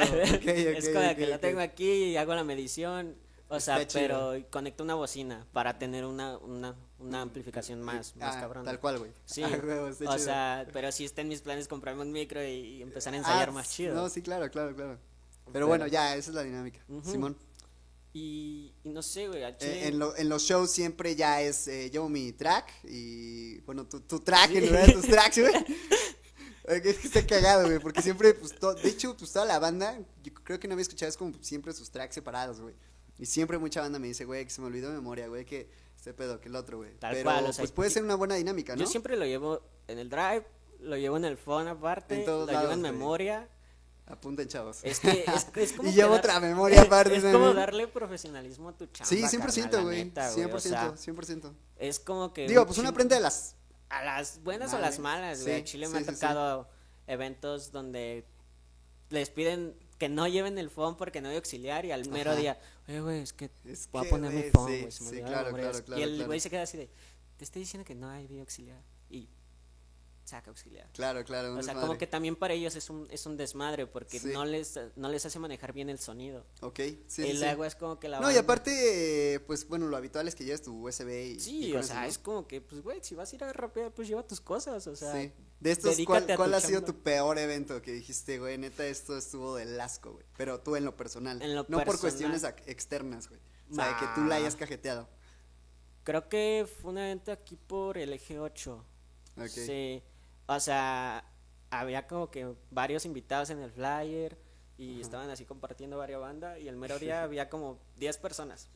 es como ok, que lo ok. tengo aquí y hago la medición. O sea, Está chido. pero conecto una bocina para tener una, una, una amplificación más, más Ah, cabrón. Tal cual, güey. Sí, Ah, está o chido. sea, pero sí está en mis planes comprarme un micro y, y empezar a ensayar Ah, más chido. No, sí, claro, claro, claro. Pero, Pero- bueno, ya, esa es la dinámica. Simón. Y, y no sé, güey, Eh, en, lo- en los shows siempre ya es, eh, llevo mi track y, bueno, tu, tu track en lugar de tus tracks, güey. Es que está cagado, güey, porque siempre, pues, to- de hecho, pues, toda la banda, yo creo que no había escuchado, es como siempre sus tracks separados, güey. Y siempre mucha banda me dice, güey, que se me olvidó de memoria, güey, que este pedo, que el otro, güey. Tal Pero, cual, o sea, pues, puede yo- ser una buena dinámica, ¿no? Yo siempre lo llevo en el drive, lo llevo en el phone aparte, En lo todos llevo lados, en güey. memoria. Apunten, chavos. Es que es, es como y llevo dar- otra memoria aparte. Es ¿no? como darle profesionalismo a tu chamba. Sí, carnal, 100%, la güey. neta, 100%, o sea, 100%. es como que. Digo, pues uno aprende de las... A las buenas o Madre. las malas, güey. Sí, A Chile sí, me han sí, sí. tocado eventos donde les piden que no lleven el phone porque no hay auxiliar y al mero Ajá. día, oye, güey, es que Es voy que, a poner mi phone, güey. sí, claro, el nombre". claro, claro, Y el claro. güey se queda así de, te estoy diciendo que no hay video auxiliar. Saca auxiliar. Claro, claro. O sea, desmadre. como que también para ellos es un, es un desmadre porque Sí. no les no les hace manejar bien el sonido. Ok, sí, el sí. agua es como que la No, y aparte, pues bueno, lo habitual es que lleves tu USB y. Sí, o eso, sea, ¿no? es como que, pues, güey, si vas a ir a rapear, pues lleva tus cosas, o sea. Sí. De estos, ¿cuál, ha sido tu peor evento que dijiste, güey? Neta, esto estuvo del asco, güey. Pero tú en lo personal. En lo no por cuestiones externas, güey. O sea, de que tú Nah. la hayas cajeteado. Creo que fue un evento aquí por el eje 8. Ok. Sí. O sea, había como que varios invitados en el flyer y estaban así compartiendo varias bandas y el mero día había como 10 personas.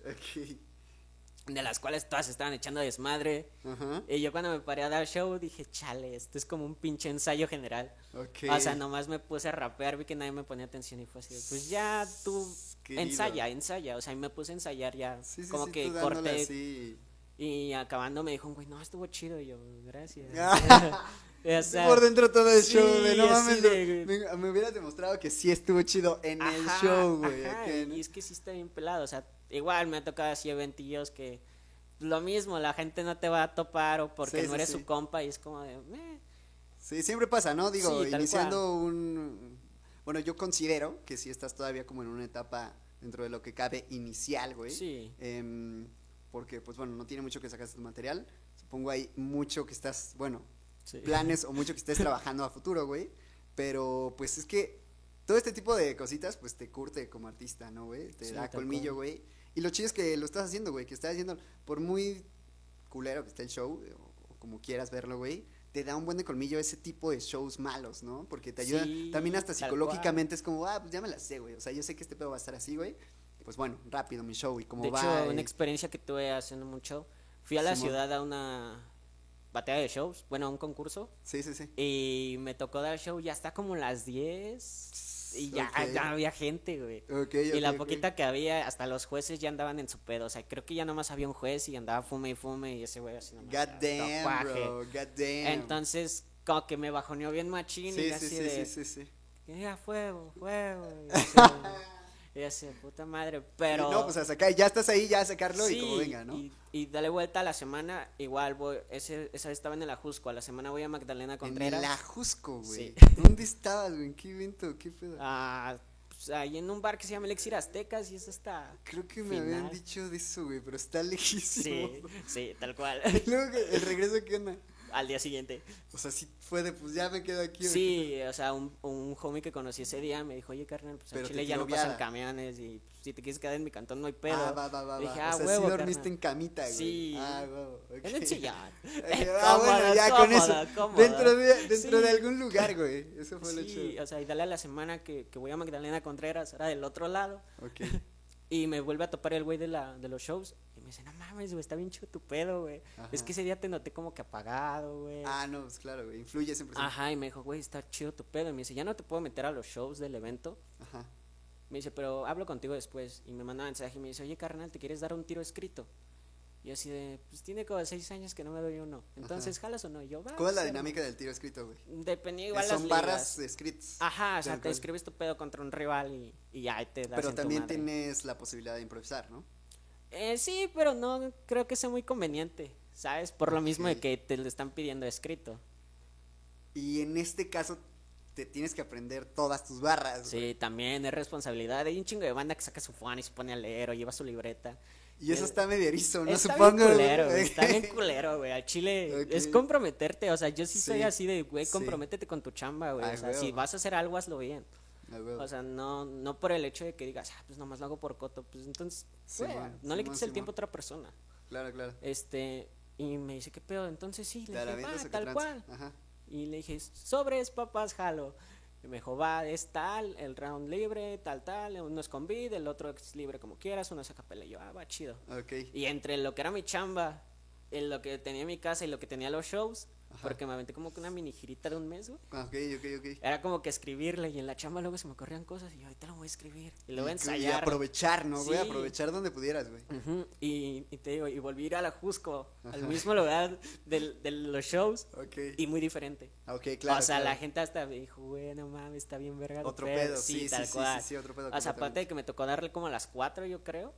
De las cuales todas estaban echando desmadre. Ajá. Y yo cuando me paré a dar show dije, chale, esto es como un pinche ensayo general. Ok. O sea, nomás me puse a rapear, vi que nadie me ponía atención y fue así, pues ya tú Querido. ensaya, ensaya. O sea, y me puse a ensayar ya, Sí, sí, como sí, que corté. así. Y acabando me dijo, güey, no, estuvo chido. Y yo, gracias. Por dentro todo el sí, show, no mames, de- me, me hubieras demostrado que sí estuvo chido en el show, güey. Y es que sí está bien pelado. O sea, igual me ha tocado así eventillos que lo mismo, la gente no te va a topar o porque Sí, no eres sí. su compa y es como de, "Meh". Sí, siempre pasa, ¿no? Digo, iniciando un... Bueno, yo considero que sí estás todavía como en una etapa dentro de lo que cabe inicial, güey. Sí. Em, porque, pues bueno, no tiene mucho que sacar tu material. Supongo hay mucho que estás, bueno, Sí. planes o mucho que estés trabajando a futuro, güey. Pero, pues es que todo este tipo de cositas, pues te curte como artista, ¿no, güey? Te Sí, da colmillo, güey. Y lo chido es que lo estás haciendo, güey, que estás haciendo, por muy culero que esté el show, o, o como quieras verlo, güey, te da un buen de colmillo ese tipo de shows malos, ¿no? Porque te ayuda, Sí, también hasta psicológicamente es como, ah, pues ya me la sé, güey. O sea, yo sé que este pedo va a estar así, güey. Pues bueno, rápido mi show y como De va. hecho, una eh, experiencia que tuve haciendo mucho, fui a la Simón. ciudad a una batalla de shows, bueno, un concurso, Sí, sí, sí. y me tocó dar show ya está como las 10 y ya, Ok. ya había gente, güey. Ok, Y la poquita que había, hasta los jueces ya andaban en su pedo. O sea, creo que ya nomás había un juez y andaba fume y fume y ese güey así nomás. God damn, bro. God damn. Entonces, como que me bajoneó bien machín sí, y sí, así sí, de, sí, sí, sí. ya fuego, fuego. Y así, y así, puta madre. Pero. no, pues a sacar, ya estás ahí, ya a sacarlo y como venga, ¿no? Y, y dale vuelta a la semana, igual voy, ese, esa vez estaba en el Ajusco, a la semana voy a Magdalena Contreras. En el Ajusco, güey. Sí. ¿Dónde estabas, güey? ¿En qué evento? ¿Qué pedo? Ah, pues, ahí en un bar que se llama Elixir Aztecas y eso está. Creo que me habían dicho de eso, güey, pero está lejísimo. Sí, sí, tal cual. Luego, ¿el regreso qué onda? Al día siguiente. O sea, sí fue de, pues ya me quedo aquí. Sí, o sea, un, un homie que conocí ese día me dijo, oye, carnal, pues Pero en Chile ya no pasan viada. camiones y pues, si te quieres quedar en mi cantón no hay pedo. Ah, va, va, va, Dije, ah, o sea, huevo, sí dormiste carnal. en camita, güey. Sí. Ah, huevo. ok. En el sillón. ah, bueno, ya con eso. Cómodo, cómodo. Dentro, de, dentro Sí. de algún lugar, güey. Eso fue lo Sí, chido. o sea, y dale a la semana que, que voy a Magdalena Contreras, era del otro lado, Ok. y me vuelve a topar el güey de, la, de los shows, me dice, no mames, güey, está bien chido tu pedo, güey. Es que ese día te noté como que apagado, güey. Ah, no, pues claro, güey. Influye siempre. Ajá, y me dijo, güey, está chido tu pedo. Y me dice, ya no te puedo meter a los shows del evento. Ajá. Me dice, pero hablo contigo después. Y me manda un mensaje y me dice, oye, carnal, ¿te quieres dar un tiro escrito? Y yo así de, pues tiene como seis años que no me doy uno. Entonces, ¿jalas o no? Y yo, va. ¿Cómo es la dinámica del tiro escrito, güey? hermano". Depende igual las Son barras ligas. escritas. Ajá, o sea, te escribes tu pedo contra un rival y, y ya te das Pero en tu también madre. tienes la posibilidad de improvisar, ¿no? Eh, sí, pero no creo que sea muy conveniente, ¿sabes? Por lo mismo de que te lo están pidiendo escrito. Y en este caso te tienes que aprender todas tus barras. güey. Sí, también es responsabilidad. Hay un chingo de banda que saca su fan y se pone a leer o lleva su libreta. Y eso Eh, está medio erizo, ¿no? está Supongo. bien culero, está bien culero, güey. Al chile es comprometerte, o sea, yo sí, soy Sí, así de, güey, sí. comprométete con tu chamba, güey. O sea, si vas a hacer algo, hazlo bien. Ah. O sea, no, no por el hecho de que digas, ah, pues nomás lo hago por coto, pues entonces, no le quites el tiempo a otra persona. Claro, claro. Este, y me dice, ¿qué pedo? Entonces sí, ¿Te le dije, qué tal cual. Ajá. Y le dije, sobres, papas, jalo. Y me dijo, va, es tal, el round libre, tal, tal, uno es con bid, el otro es libre como quieras, uno es a capela. Y yo, ah, va, chido. Ok. Y entre lo que era mi chamba, en lo que tenía en mi casa y lo que tenía los shows, Ajá. porque me aventé como que una mini girita de un mes, güey. Ah, Ok, ok, ok. Era como que escribirle y en la chamba luego se me ocurrían cosas y yo ahorita lo voy a escribir y lo voy a Y- Y ensayar. aprovechar, ¿no, güey? Sí. Aprovechar donde pudieras, güey. Y, y te digo, y volví a ir a la Jusco, al mismo lugar de los shows Ok. y muy diferente. Ok, claro. o sea, la gente hasta me dijo, güey, no mames, está bien verga. Otro pedo, sí, sí, tal sí, cual. sí, sí, otro pedo O sea, aparte de que me tocó darle como a las 4, yo creo.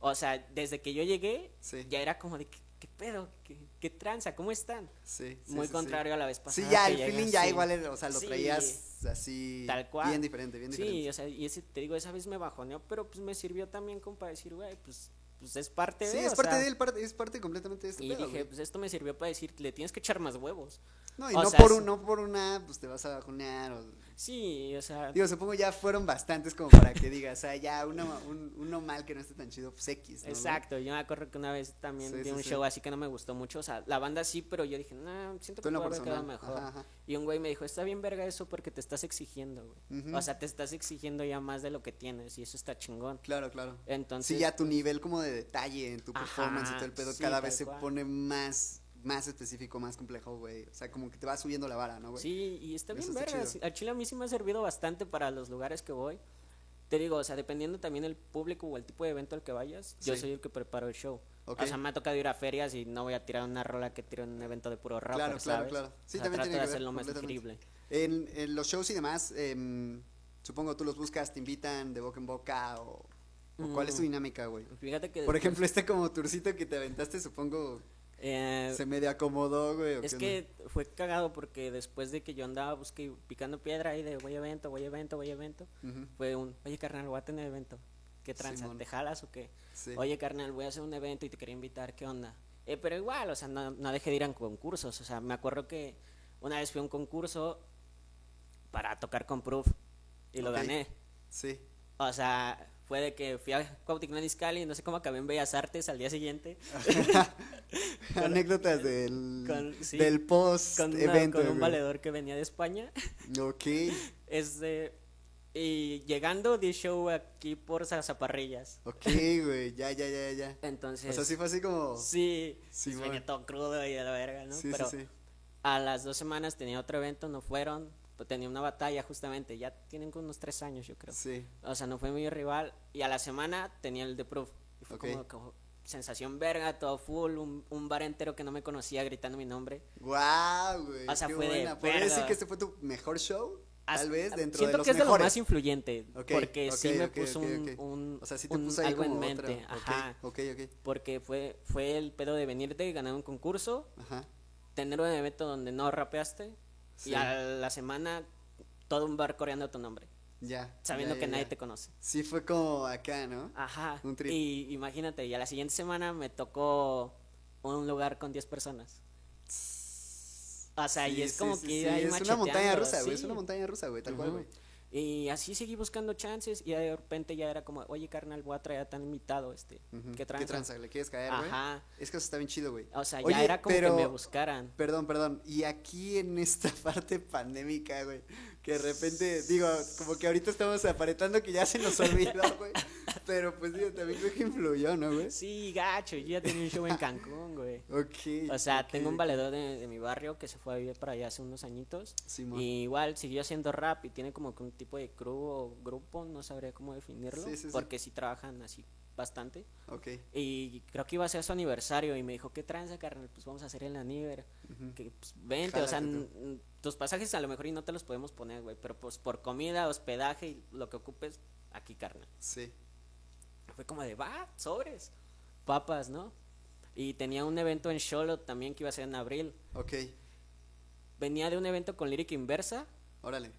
O sea, desde que yo llegué, ya era como de, ¿qué, qué pedo? ¿Qué, qué tranza? ¿Cómo están? Sí, sí, Muy sí, contrario a la vez Sí, pasada. Sí, ya, el feeling ya así. igual, era, o sea, lo Sí. traías así. Tal cual. Bien diferente, bien diferente. Sí, o sea, y ese, te digo, esa vez me bajoneó, pero pues me sirvió también como para decir, güey, pues, pues es parte Sí, de es o parte sea, de él, parte- es parte completamente de este Y pedo, dije, pues esto me sirvió para decir, le tienes que echar más huevos. No, y o no, sea, por es- un, no por una, pues te vas a bajonear o Sí, o sea. Digo, supongo ya fueron bastantes como para que digas, o sea, ya uno, un- uno mal que no esté tan chido, pues X. Exacto, yo me acuerdo que una vez también Sí, di sí, un sí. show así que no me gustó mucho, o sea, la banda sí, pero yo dije, no, siento que puede quedado mejor. ajá, ajá. Y un güey me dijo, está bien verga eso porque te estás exigiendo, güey. O sea, te estás exigiendo ya más de lo que tienes y eso está chingón. Claro, claro. Entonces, Sí, ya tu nivel como de detalle en tu Ajá, performance y todo el pedo cada vez se cual. pone más, más específico, más complejo, güey. O sea, como que te va subiendo la vara, ¿no, güey? Sí, y está bien está verga. chido. sí, Al chile a mí sí me ha servido bastante para los lugares que voy. Te digo, o sea, dependiendo también el público o el tipo de evento al que vayas, yo Sí. soy el que preparo el show. Ok. O sea, me ha tocado ir a ferias y no voy a tirar una rola que tiro en un evento de puro rock. Claro, claro, claro. Sí, o sea, también tiene de que hacerlo más digerible. En, en los shows y demás, em, supongo tú los buscas, te invitan de boca en boca o, o cuál es tu Mm. dinámica, güey. Fíjate que... Por después, ejemplo, este como tourcito que te aventaste, supongo, eh, se medio acomodó, güey. ¿o Es que fue cagado porque después de que yo andaba busque, picando piedra ahí de voy a evento, voy a evento, voy a evento, fue un, oye carnal, voy a tener evento. ¿Qué tranza? ¿Te jalas o qué? sí. Oye carnal, voy a hacer un evento y te quería invitar, ¿qué onda? Eh, pero igual, o sea, no, no dejé de ir a concursos. O sea, me acuerdo que una vez fui a un concurso para tocar con Proof y lo gané. Sí. O sea, fue de que fui a Cuautitlán Izcalli y no sé cómo acabé en Bellas Artes al día siguiente. Anécdotas del, con- sí, del post con, evento. con un valedor que venía de España. Ok. Este, y llegando di show aquí por Zaparrillas. Ok, güey. Ya, ya, ya, ya. Entonces, O sea, sí fue así como. sí, Sí, todo crudo y a la verga, ¿no? Sí, Pero sí, sí. a las dos semanas tenía otro evento, no fueron. Pues, tenía una batalla justamente, ya tienen unos tres años, yo creo. Sí. O sea, no fue mi rival. Y a la semana tenía el de Proof. Y fue como, como sensación verga, todo full, un, un bar entero que no me conocía gritando mi nombre. Guau, güey. O sea, qué fue de buena. ¿Podrías decir que este fue tu mejor show? As- Tal vez dentro Siento de los que es de lo más influyente. Porque sí me puso un, un- O sea, sí te un- puso ahí algo como en otra. mente. Ok, Ajá. Ok, ok. Porque fue, fue el pedo de venir de ganar un concurso, Ajá. tener un evento donde no rapeaste Sí. y a la semana todo un bar coreando tu nombre, Ya. sabiendo ya, que nadie ya. te conoce. Sí, fue como acá, ¿no? Ajá. Un trip. Y imagínate, y a la siguiente semana me tocó un lugar con 10 personas. O sea, y es como sí, que sí, ir ahí Es una montaña rusa, güey. Es una montaña rusa, güey. Tal cual, güey. Y así seguí buscando chances y de repente ya era como, oye carnal, voy a traer a tan invitado, este, Ujú. ¿qué tranza? ¿Le quieres caer, güey? Ajá. Es que eso está bien chido, güey. O sea, Oye, ya era como pero- que me buscaran. Perdón, perdón. Y aquí en esta parte pandémica, güey, que de repente, digo, como que ahorita estamos aparentando que ya se nos olvidó, güey. Pero pues digo, también creo que influyó, ¿no, güey? Sí, gacho, yo ya tenía un show en Cancún, güey. Ok. O sea, tengo un valedor de, de mi barrio que se fue a vivir para allá hace unos añitos. Simón. Y igual siguió haciendo rap y tiene como que un tipo de crew o grupo, no sabría cómo definirlo. Sí, sí, sí. Porque sí trabajan así bastante. Ok. Y creo que iba a ser su aniversario y me dijo, ¿qué tranza, carnal? Pues vamos a hacer el aniver. Ujú. Que pues vente, o sea, Tus pasajes a lo mejor y no te los podemos poner, güey. Pero pues por comida, hospedaje y lo que ocupes, aquí, carnal. Sí. Fue como de, va, sobres. Papas, ¿no? Y tenía un evento en Charlotte también que iba a ser en abril. Ok. Venía de un evento con Lírica Inversa Órale.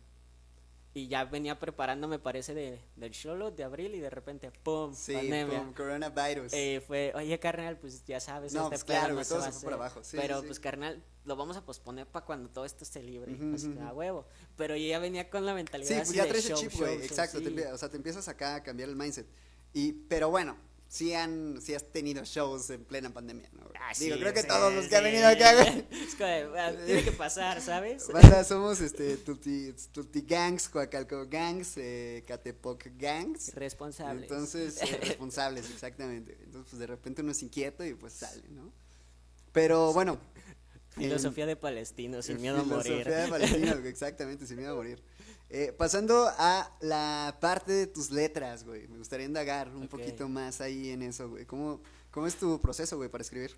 Y ya venía preparando, me parece, de, del Charlotte de abril y de repente, ¡pum! Sí, pandemia. pum, coronavirus. Eh, fue, oye, carnal, pues ya sabes, No, este pues claro, no todo se fue por abajo, sí, Pero sí, pues, carnal, lo vamos a posponer para cuando todo esto esté libre. Ujú, Así que, a huevo. Pero yo ya venía con la mentalidad Sí, así pues ya de traes el chip, güey. Exacto. te o sea, te empiezas acá a cambiar el mindset. Y, pero bueno, sí han, sí has tenido shows en plena pandemia, ¿no? Ah, Digo, sí, creo que sí, todos los que han venido acá. Es como de, "Ah, tiene que pasar, ¿sabes? Somos este, Tutti, Tutti Gangs, Coacalco Gangs, eh, Catepoc Gangs. Responsables. Entonces, eh, responsables, exactamente. Entonces, pues de repente uno es inquieto y pues sale, ¿no? Pero bueno. Filosofía de palestino, sin miedo a Filosofía morir. de palestinos, exactamente, sin miedo a morir. Eh, pasando a la parte de tus letras, güey. Me gustaría indagar un poquito más ahí en eso, güey. ¿Cómo, ¿Cómo es tu proceso, güey, para escribir?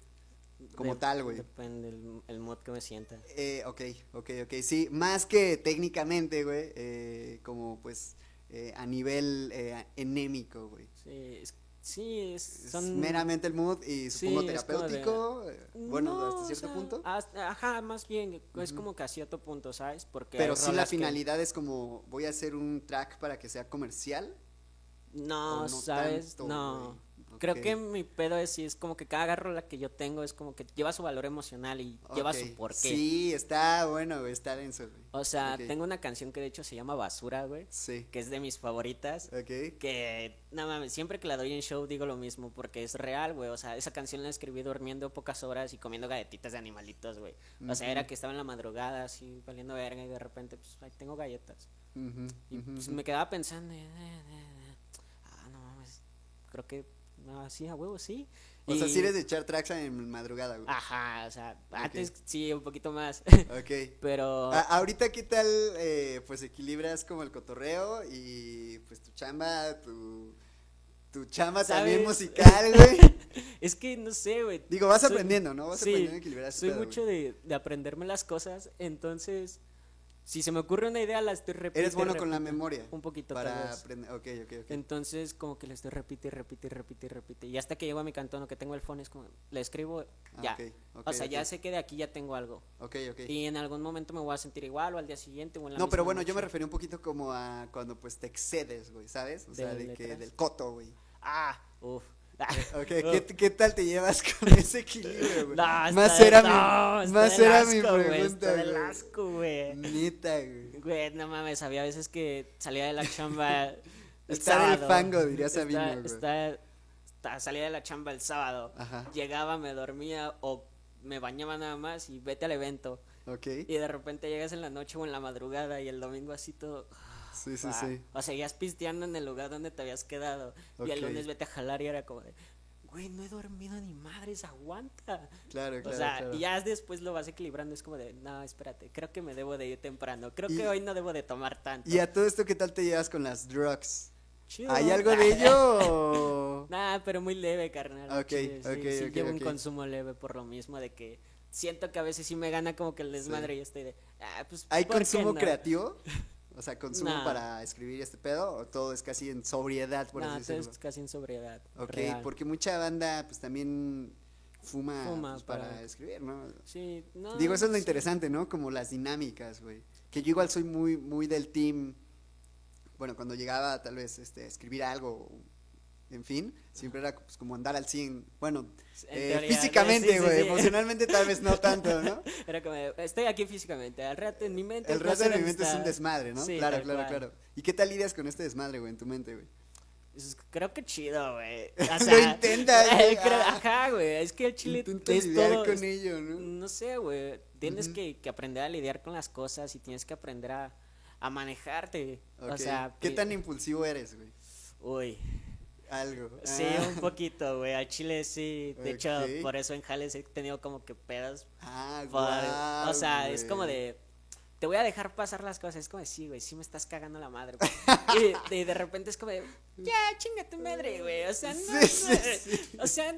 Como tal, güey. Depende el, el mood que me sienta. Eh, ok, ok, ok. Sí, más que técnicamente, güey, eh, como pues eh, a nivel eh, enémico, güey. Sí, es, sí, es, meramente el mood y Sí, supongo de- terapéutico. eh, bueno, No, hasta o cierto sea, punto. hasta- ajá, más bien, es como que a cierto punto, ¿sabes? Porque Pero sí la que- finalidad es como voy a hacer un track para que sea comercial. No, no ¿sabes? tanto, no. Creo que mi pedo es sí, es como que cada rola que yo tengo es como que lleva su valor emocional y lleva su porqué. Sí, está bueno, güey, está denso, güey. O sea, tengo una canción que de hecho se llama Basura, güey, Sí. que es de mis favoritas. Ok. Que, no mames, siempre que la doy en show digo lo mismo, porque es real, güey. O sea, esa canción la escribí durmiendo pocas horas y comiendo galletitas de animalitos, güey. O sea, era que estaba en la madrugada así, valiendo verga y de repente, pues, ahí tengo galletas. Ujú, Y ujú, pues ujú. me quedaba pensando, ah, no mames, creo que, no, sí, a huevo, sí. O sea, si eres de echar tracks en madrugada, güey. Ajá, o sea, antes sí, un poquito más, Ok. pero... A- ahorita, ¿qué tal? eh, pues equilibras como el cotorreo y pues tu chamba, tu, tu chamba también musical, güey. Es que no sé, güey. Digo, vas Soy- aprendiendo, ¿no? Vas sí, aprendiendo a equilibrar Soy pedo, mucho de, de aprenderme las cosas, entonces, si se me ocurre una idea, la estoy repitiendo. Eres bueno con la memoria. Un poquito, Para aprender. Ok, ok, ok. Entonces, como que le estoy repite, y repite, y repite, y repite. Y hasta que llego a mi cantón o que tengo el phone, es como, le escribo, Ah, ya. o sea, ya sé que de aquí ya tengo algo. Ok, ok. Y en algún momento me voy a sentir igual, o al día siguiente, o en la No, pero bueno, yo me noche. refería un poquito como a cuando pues te excedes, güey, ¿sabes? O sea, ¿De que del coto, güey. Ah, uff. Ok, ¿qué, qué tal te llevas con ese equilibrio, güey? No, más era no, mi, más era mi asco, güey, pregunta, güey. asco, güey. Neta, güey. Güey, no mames, había veces que salía de la chamba. el Estar el sábado. fango, diría Sabino, Está- güey. está- está- salía de la chamba el sábado. Ajá. Llegaba, me dormía o me bañaba nada más y vete al evento. Ok. Y de repente llegas en la noche o en la madrugada y el domingo así todo. Sí, sí, ah, sí. O seguías pisteando en el lugar donde te habías quedado. Y el Ok. lunes vete a jalar y era como de. Güey, no he dormido ni madres, aguanta. Claro, claro. o sea, claro. y ya después lo vas equilibrando. Es como de, no, espérate, creo que me debo de ir temprano. Creo Y- que hoy no debo de tomar tanto. Y a todo esto, ¿qué tal te llevas con las drugs? Chido. ¿Hay algo de ello? Nah, pero muy leve, carnal. Ok, chile, sí, ok, sí ok, llevo un ok. consumo leve por lo mismo de que siento que a veces sí me gana como que el desmadre y estoy de, ah, pues, ¿Hay ¿por qué consumo no? creativo? O sea, consumo Nah. para escribir este pedo o todo es casi en sobriedad, por Nah, así todo decirlo. es casi en sobriedad. Ok, real. porque mucha banda pues también fuma, Fuma pues, para... para- escribir, ¿no? Sí, no. Digo, eso es lo sí. interesante, ¿no? Como las dinámicas, güey. Que yo igual soy muy, muy del team. Bueno, cuando llegaba tal vez este, a escribir algo, en fin, siempre era pues, como andar al 100. Bueno, En eh, teoría, físicamente, sí, sí, güey. sí. Emocionalmente tal vez no tanto, ¿no? Era como, estoy aquí físicamente, al rato en mi mente. El sé de mi mente es un desmadre, ¿no? Sí, claro, claro, cual. claro. ¿Y qué tal lidias con este desmadre, güey, en tu mente, güey? Pues, creo que chido, güey. O Lo sea, güey. creo- Ah. Ajá, güey. Es que el chile Intentas es lidiar todo. con es- ello, ¿no? No sé, güey. Tienes que, que aprender a lidiar con las cosas y tienes que aprender a, a manejarte. O sea, ¿Qué tan impulsivo eres, güey? Uy. Algo. Sí, Ah. un poquito, güey. Al chile sí. De hecho, por eso en Jales he tenido como que pedas. Ah, por- o sea, es como de. Te voy a dejar pasar las cosas. Es como de, sí, güey, sí me estás cagando la madre. güey". y, y de repente es como de, ya, chinga tu madre, güey. O sea, no. Sí, sí, no, sí. O sea,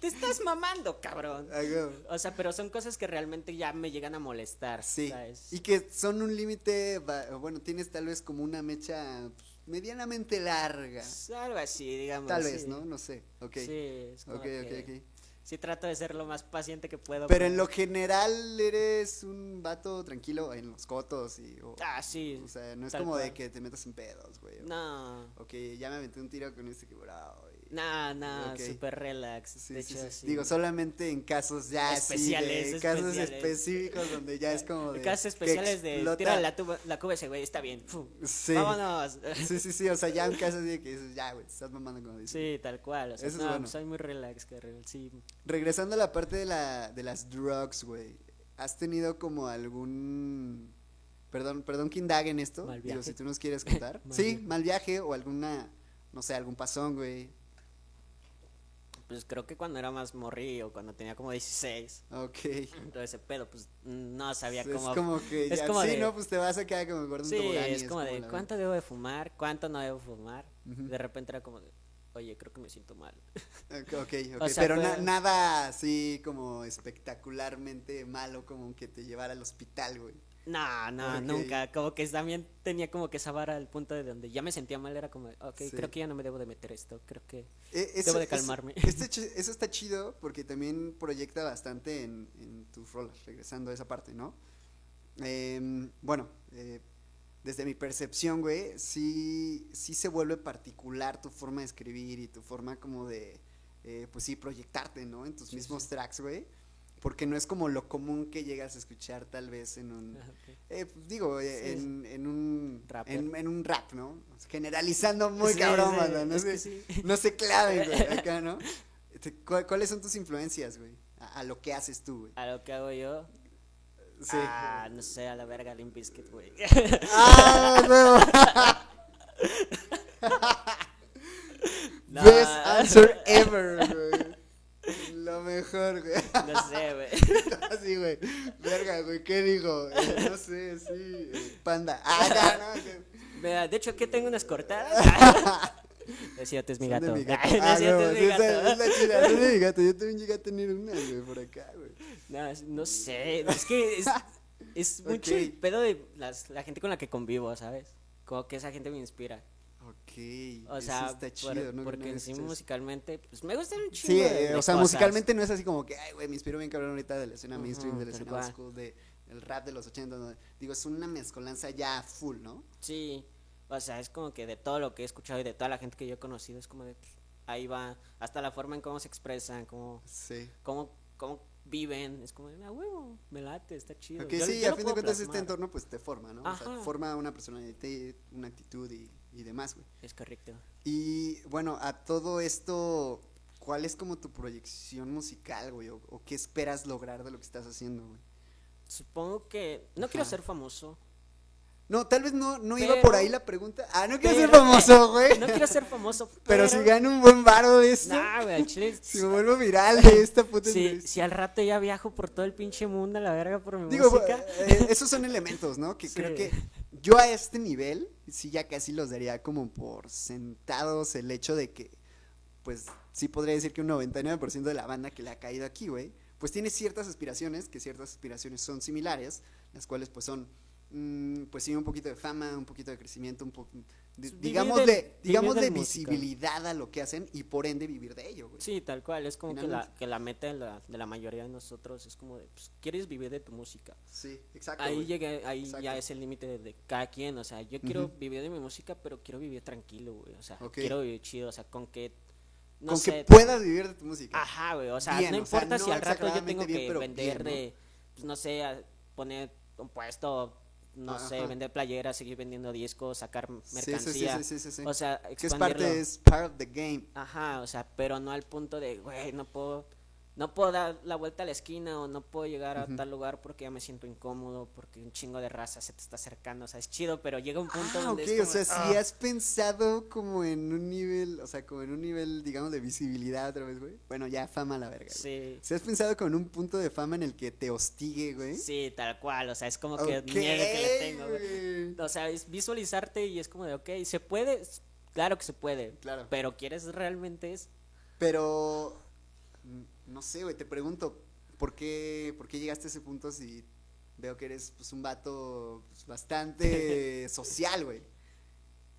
te estás mamando, cabrón. Ah. O sea, pero son cosas que realmente ya me llegan a molestar. Sí, ¿sabes? y que son un límite, bueno, tienes tal vez como una mecha pues, medianamente larga. Pues, Algo así, digamos. Tal vez, sí. ¿no? No sé, ok. Sí, es como ok, que ok, ok. Sí trato de ser lo más paciente que puedo. Pero en lo general eres un vato tranquilo en los cotos y... o- Ah, sí. O sea, no es como de cual. que te metas en pedos, güey. o- No, Ok, ya me aventé un tiro con este quebrado. Y- no, no, Ok. súper relax. Sí, de sí, hecho, sí. Digo, solamente en casos ya Especiales, de casos especiales. específicos donde ya es como de Casos especiales de tira la, tuba, la cuba ese güey, está bien. Sí. Vámonos. Sí, sí, sí, o sea, ya un caso así de que dices, ya, güey, estás mamando como dices. Sí, tal cual. O sea, Eso es no, bueno. soy muy relax, carnal, Sí. Regresando a la parte de, la, de las drugs, güey. ¿Has tenido como algún... Perdón, perdón que indague en esto. Mal Digo, viaje. si tú nos quieres contar. Mal sí, mal viaje o alguna, no sé, algún pasón, güey. Pues creo que cuando era más morrillo, cuando tenía como 16, Ok. todo ese pedo, pues no sabía es cómo. como que es ya, como sí, de- ¿no? Pues te vas a quedar como gordo Sí, y es como de cuánto debo de fumar, cuánto no debo fumar. De repente era como de, oye, creo que me siento mal. Ok, ok, ok, O sea, pero na- nada así como espectacularmente malo como que te llevara al hospital, güey. No, no, Ok. nunca. Como que también tenía como que esa vara al punto de donde ya me sentía mal. Era como, ok, Sí. creo que ya no me debo de meter esto. Creo que. Eh, eso- Debo de eso- calmarme. este chi- eso está chido porque también proyecta bastante en, en tus rolas, regresando a esa parte, ¿no? Em, bueno, eh, desde mi percepción, güey, sí, sí se vuelve particular tu forma de escribir y tu forma como de, eh, pues sí, proyectarte, ¿no? En tus mismos tracks, güey. Porque no es como lo común que llegas a escuchar tal vez en un, Ah, eh, pues, digo, eh, en, en un Rapper. en, en un rap, ¿no? Generalizando muy Sí, cabrón, sí, banda, no es se, no se claven, güey, acá, ¿no? Este, ¿cu- ¿Cuáles son tus influencias, güey? A, a lo que haces tú, güey. A lo que hago yo. Sí. Ah, no sé, a la verga, Limp Bizkit, güey. ¡Ah! No. Best answer ever, güey. Mejor, güey. No sé, güey. Así, güey. Verga, güey, ¿qué dijo? Eh, no sé, sí. eh, panda. Ah, no, no. Mira, de hecho, aquí tengo unas cortadas. Es cierto, es mi gato. mi gato. Ay, no es no, mi esa- gato. es la chida, es de mi gato. Yo también llegué a tener una, güey, por acá, güey. No, no sé, es que es, es mucho el Ok. pedo de las, la gente con la que convivo, ¿sabes? Como que esa gente me inspira. O eso sea, está por- chido, ¿no? porque No en sí musicalmente, pues me gustan un chingo Sí, de- eh, de o sea, cosas. musicalmente no es así como que, ay, güey, me inspiro bien cabrón ahorita de la escena Ujú, mainstream, de la escena old school, de el rap de los 80, ¿no? digo, es una mezcolanza ya full, ¿no? Sí, o sea, es como que de todo lo que he escuchado y de toda la gente que yo he conocido, es como de, pues, ahí va, hasta la forma en cómo se expresan, cómo, Sí. cómo, cómo viven, es como de, ah, huevo, me late, está chido. Ok, Yo- sí, yo a fin de cuentas este plasmar. entorno pues te forma, ¿no? O sea, Ajá. forma una personalidad, una actitud y, y demás, güey. Es correcto. Y bueno, a todo esto, ¿cuál es como tu proyección musical, güey? O, o qué esperas lograr de lo que estás haciendo, güey? Supongo que, no quiero ser famoso. No, tal vez no, no iba por ahí la pregunta. Ah, no quiero ser famoso, güey. No quiero ser famoso, Pero pero... si gano un buen varo de esto, Nah, güey, chile, si me vuelvo viral de esta puta si, si al rato ya viajo por todo el pinche mundo a la verga por mi Digo, música. eh, esos son elementos, ¿no? Que Sí. creo que yo a este nivel, sí ya casi los daría como por sentados el hecho de que, pues, sí podría decir que un 99% de la banda que le ha caído aquí, güey, pues tiene ciertas aspiraciones, que ciertas aspiraciones son similares, las cuales pues son, mm, pues sí, un poquito de fama, un poquito de crecimiento, un poco, Digamos del- música. visibilidad a lo que hacen y por ende vivir de ello, güey. Sí, tal cual, es como que la, que la meta de la, de la mayoría de nosotros es como de, pues, ¿quieres vivir de tu música? Sí, exacto. Ahí llegué, ahí Exacto. ya es el límite de, cada quien, o sea, yo quiero vivir de mi música, pero quiero vivir tranquilo, güey, o sea, quiero vivir chido, o sea, con que, no Con sé, que puedas vivir de tu música. Ajá, güey, o sea, Bien, no o sea, importa no si al rato yo tengo bien, que vender bien, ¿no? de, pues, no sé, poner un puesto, no sé, vender playeras, seguir vendiendo discos, sacar mercancía, sí, sí, sí, o sea, que es expandirlo. parte, es part of the game. Ajá, o sea, pero no al punto de, güey, no puedo, no puedo dar la vuelta a la esquina o no puedo llegar a tal lugar porque ya me siento incómodo, porque un chingo de raza se te está acercando, o sea, es chido, pero llega un punto Ah, donde ok, es o sea, si "Ah". has pensado como en un nivel, o sea, como en un nivel, digamos, de visibilidad otra vez, güey. Bueno, ya fama a la verga. Sí, Si has pensado como en un punto de fama en el que te hostigue, güey. sí, tal cual, o sea, es como que miedo que le tengo, güey. O sea, es visualizarte y es como de, ok, se puede, claro que se puede, Claro. pero ¿quieres realmente eso? Pero, no sé, güey, te pregunto, ¿por qué, ¿por qué llegaste a ese punto si veo que eres pues, un vato pues, bastante social, güey?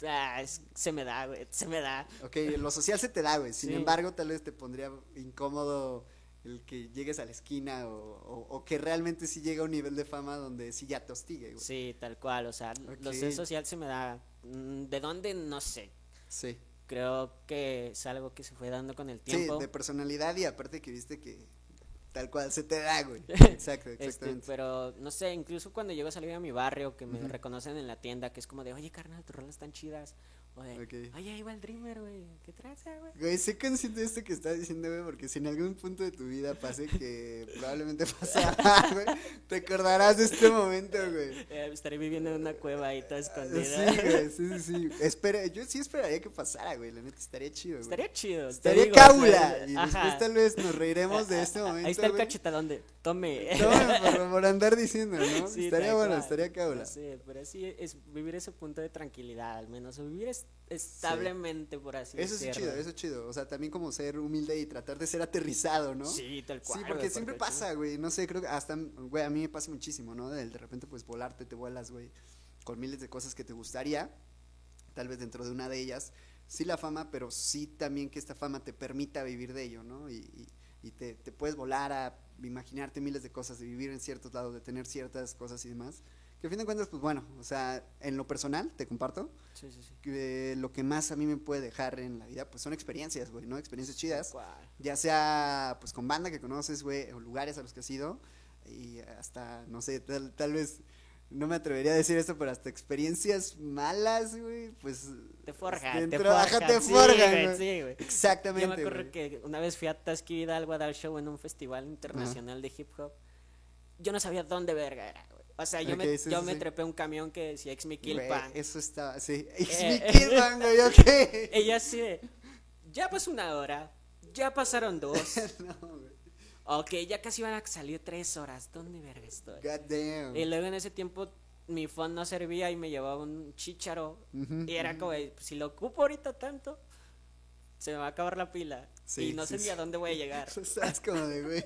Ah, es- se me da, güey, se me da. Ok, lo social se te da, güey. Sin Sí. embargo, tal vez te pondría incómodo el que llegues a la esquina o, o- o que realmente sí llega a un nivel de fama donde sí ya te hostigue, güey. Sí, tal cual, o sea, lo Ok. sé social se me da. Mm, ¿De dónde? No sé. Sí. Creo que es algo que se fue dando con el Sí, tiempo. de personalidad y aparte que viste que tal cual se te da, güey. Exacto, Este, exactamente. pero no sé, incluso cuando llego a salir a mi barrio, que me reconocen en la tienda, que es como de, oye, carnal, tus rolas están chidas. O de, Ok. oye, ahí va el Dreamer, güey. ¿Qué traza, güey? Güey, sé consciente de esto que estás diciendo, güey, porque si en algún punto de tu vida pase que probablemente pasará, güey, te acordarás de este momento, güey. Eh, estaré viviendo en una cueva ahí toda Sí, escondida. güey, sí, sí, sí. Espera, yo sí esperaría que pasara, güey, la neta estaría chido, güey. Estaría chido. Estaría digo, cábula. Y ajá. después tal vez nos reiremos de este momento. Ahí está el güey. cachetadón de, tome. No, por, andar diciendo, ¿no? Sí, estaría bueno, estaría cábula. No sé, pero sí es vivir ese punto de tranquilidad, al menos, o vivir es- establemente, por así Eso sí decirlo. chido, eso es chido. O sea, también como ser humilde y tratar de ser aterrizado, ¿no? Sí, tal cual. Sí, porque güey, siempre pasa, güey. No sé, creo que hasta, güey, a mí me pasa muchísimo, ¿no? De, de repente, pues volarte, te vuelas, güey, con miles de cosas que te gustaría. Tal vez dentro de una de ellas, sí la fama, pero sí también que esta fama te permita vivir de ello, ¿no? Y, y- y te, te puedes volar a imaginarte miles de cosas, de vivir en ciertos lados, de tener ciertas cosas y demás, Que a fin de cuentas, pues bueno, o sea, en lo personal, te comparto, Sí, sí, sí. que lo que más a mí me puede dejar en la vida, pues son experiencias, güey, ¿no? Experiencias chidas. Ya sea, pues con banda que conoces, güey, o lugares a los que has ido. Y hasta, no sé, tal, tal vez, no me atrevería a decir esto, pero hasta experiencias malas, güey, pues... Te forjan, te forjan. te sí, forjan, sí, güey. Exactamente, Yo me acuerdo que una vez fui a Tasky Hidalgo a dar show en un festival internacional de hip hop. Yo no sabía dónde verga era, güey. O sea, yo, Ok, me, sí, yo sí, me sí. trepé un camión que decía Ex Mi Güey, Kilpan. eso estaba, sí. Es Eh, mi Killman, güey, ok. Ella de, ya pasó una hora, ya pasaron dos. no, güey. ok, ya casi van a salir tres horas. ¿Dónde verga estoy? God damn. Y luego en ese tiempo mi phone no servía y me llevaba un chicharo. Ujú, Y era ujú. como, de, si lo ocupo ahorita tanto, se me va a acabar la pila. Sí, y no sí, sé ni a dónde voy a llegar. Estás como de, güey.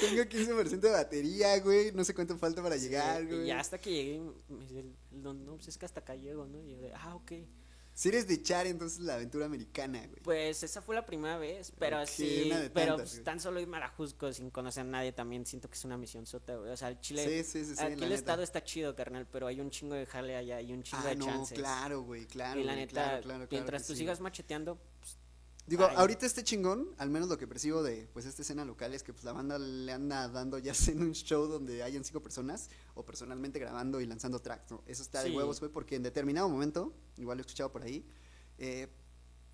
Tengo 15% de batería, güey. No sé cuánto falta para llegar, güey. Y ya hasta que llegué, me dice, no, no, pues es que hasta acá llego, ¿no? Y yo de, ah, ok. Si eres de Char, entonces la aventura americana, güey. Pues esa fue la primera vez, pero Ok, sí, una de pero tantas, pues, tan solo irme a la Jusco sin conocer a nadie también siento que es una misión sota, güey. O sea, el Chile, Sí, sí, sí, aquí el neta. estado está chido, carnal, pero hay un chingo de jale allá y un chingo Ah, de no, chances. claro, güey, claro. y la güey, neta, claro, claro, claro mientras tú sí, sigas macheteando, Digo, Ay. ahorita este chingón, al menos lo que percibo de pues esta escena local es que pues la banda le anda dando ya sea en un show donde hayan cinco personas o personalmente grabando y lanzando tracks, ¿no? Eso está de Sí. huevos, güey, porque en determinado momento, igual lo he escuchado por ahí, eh,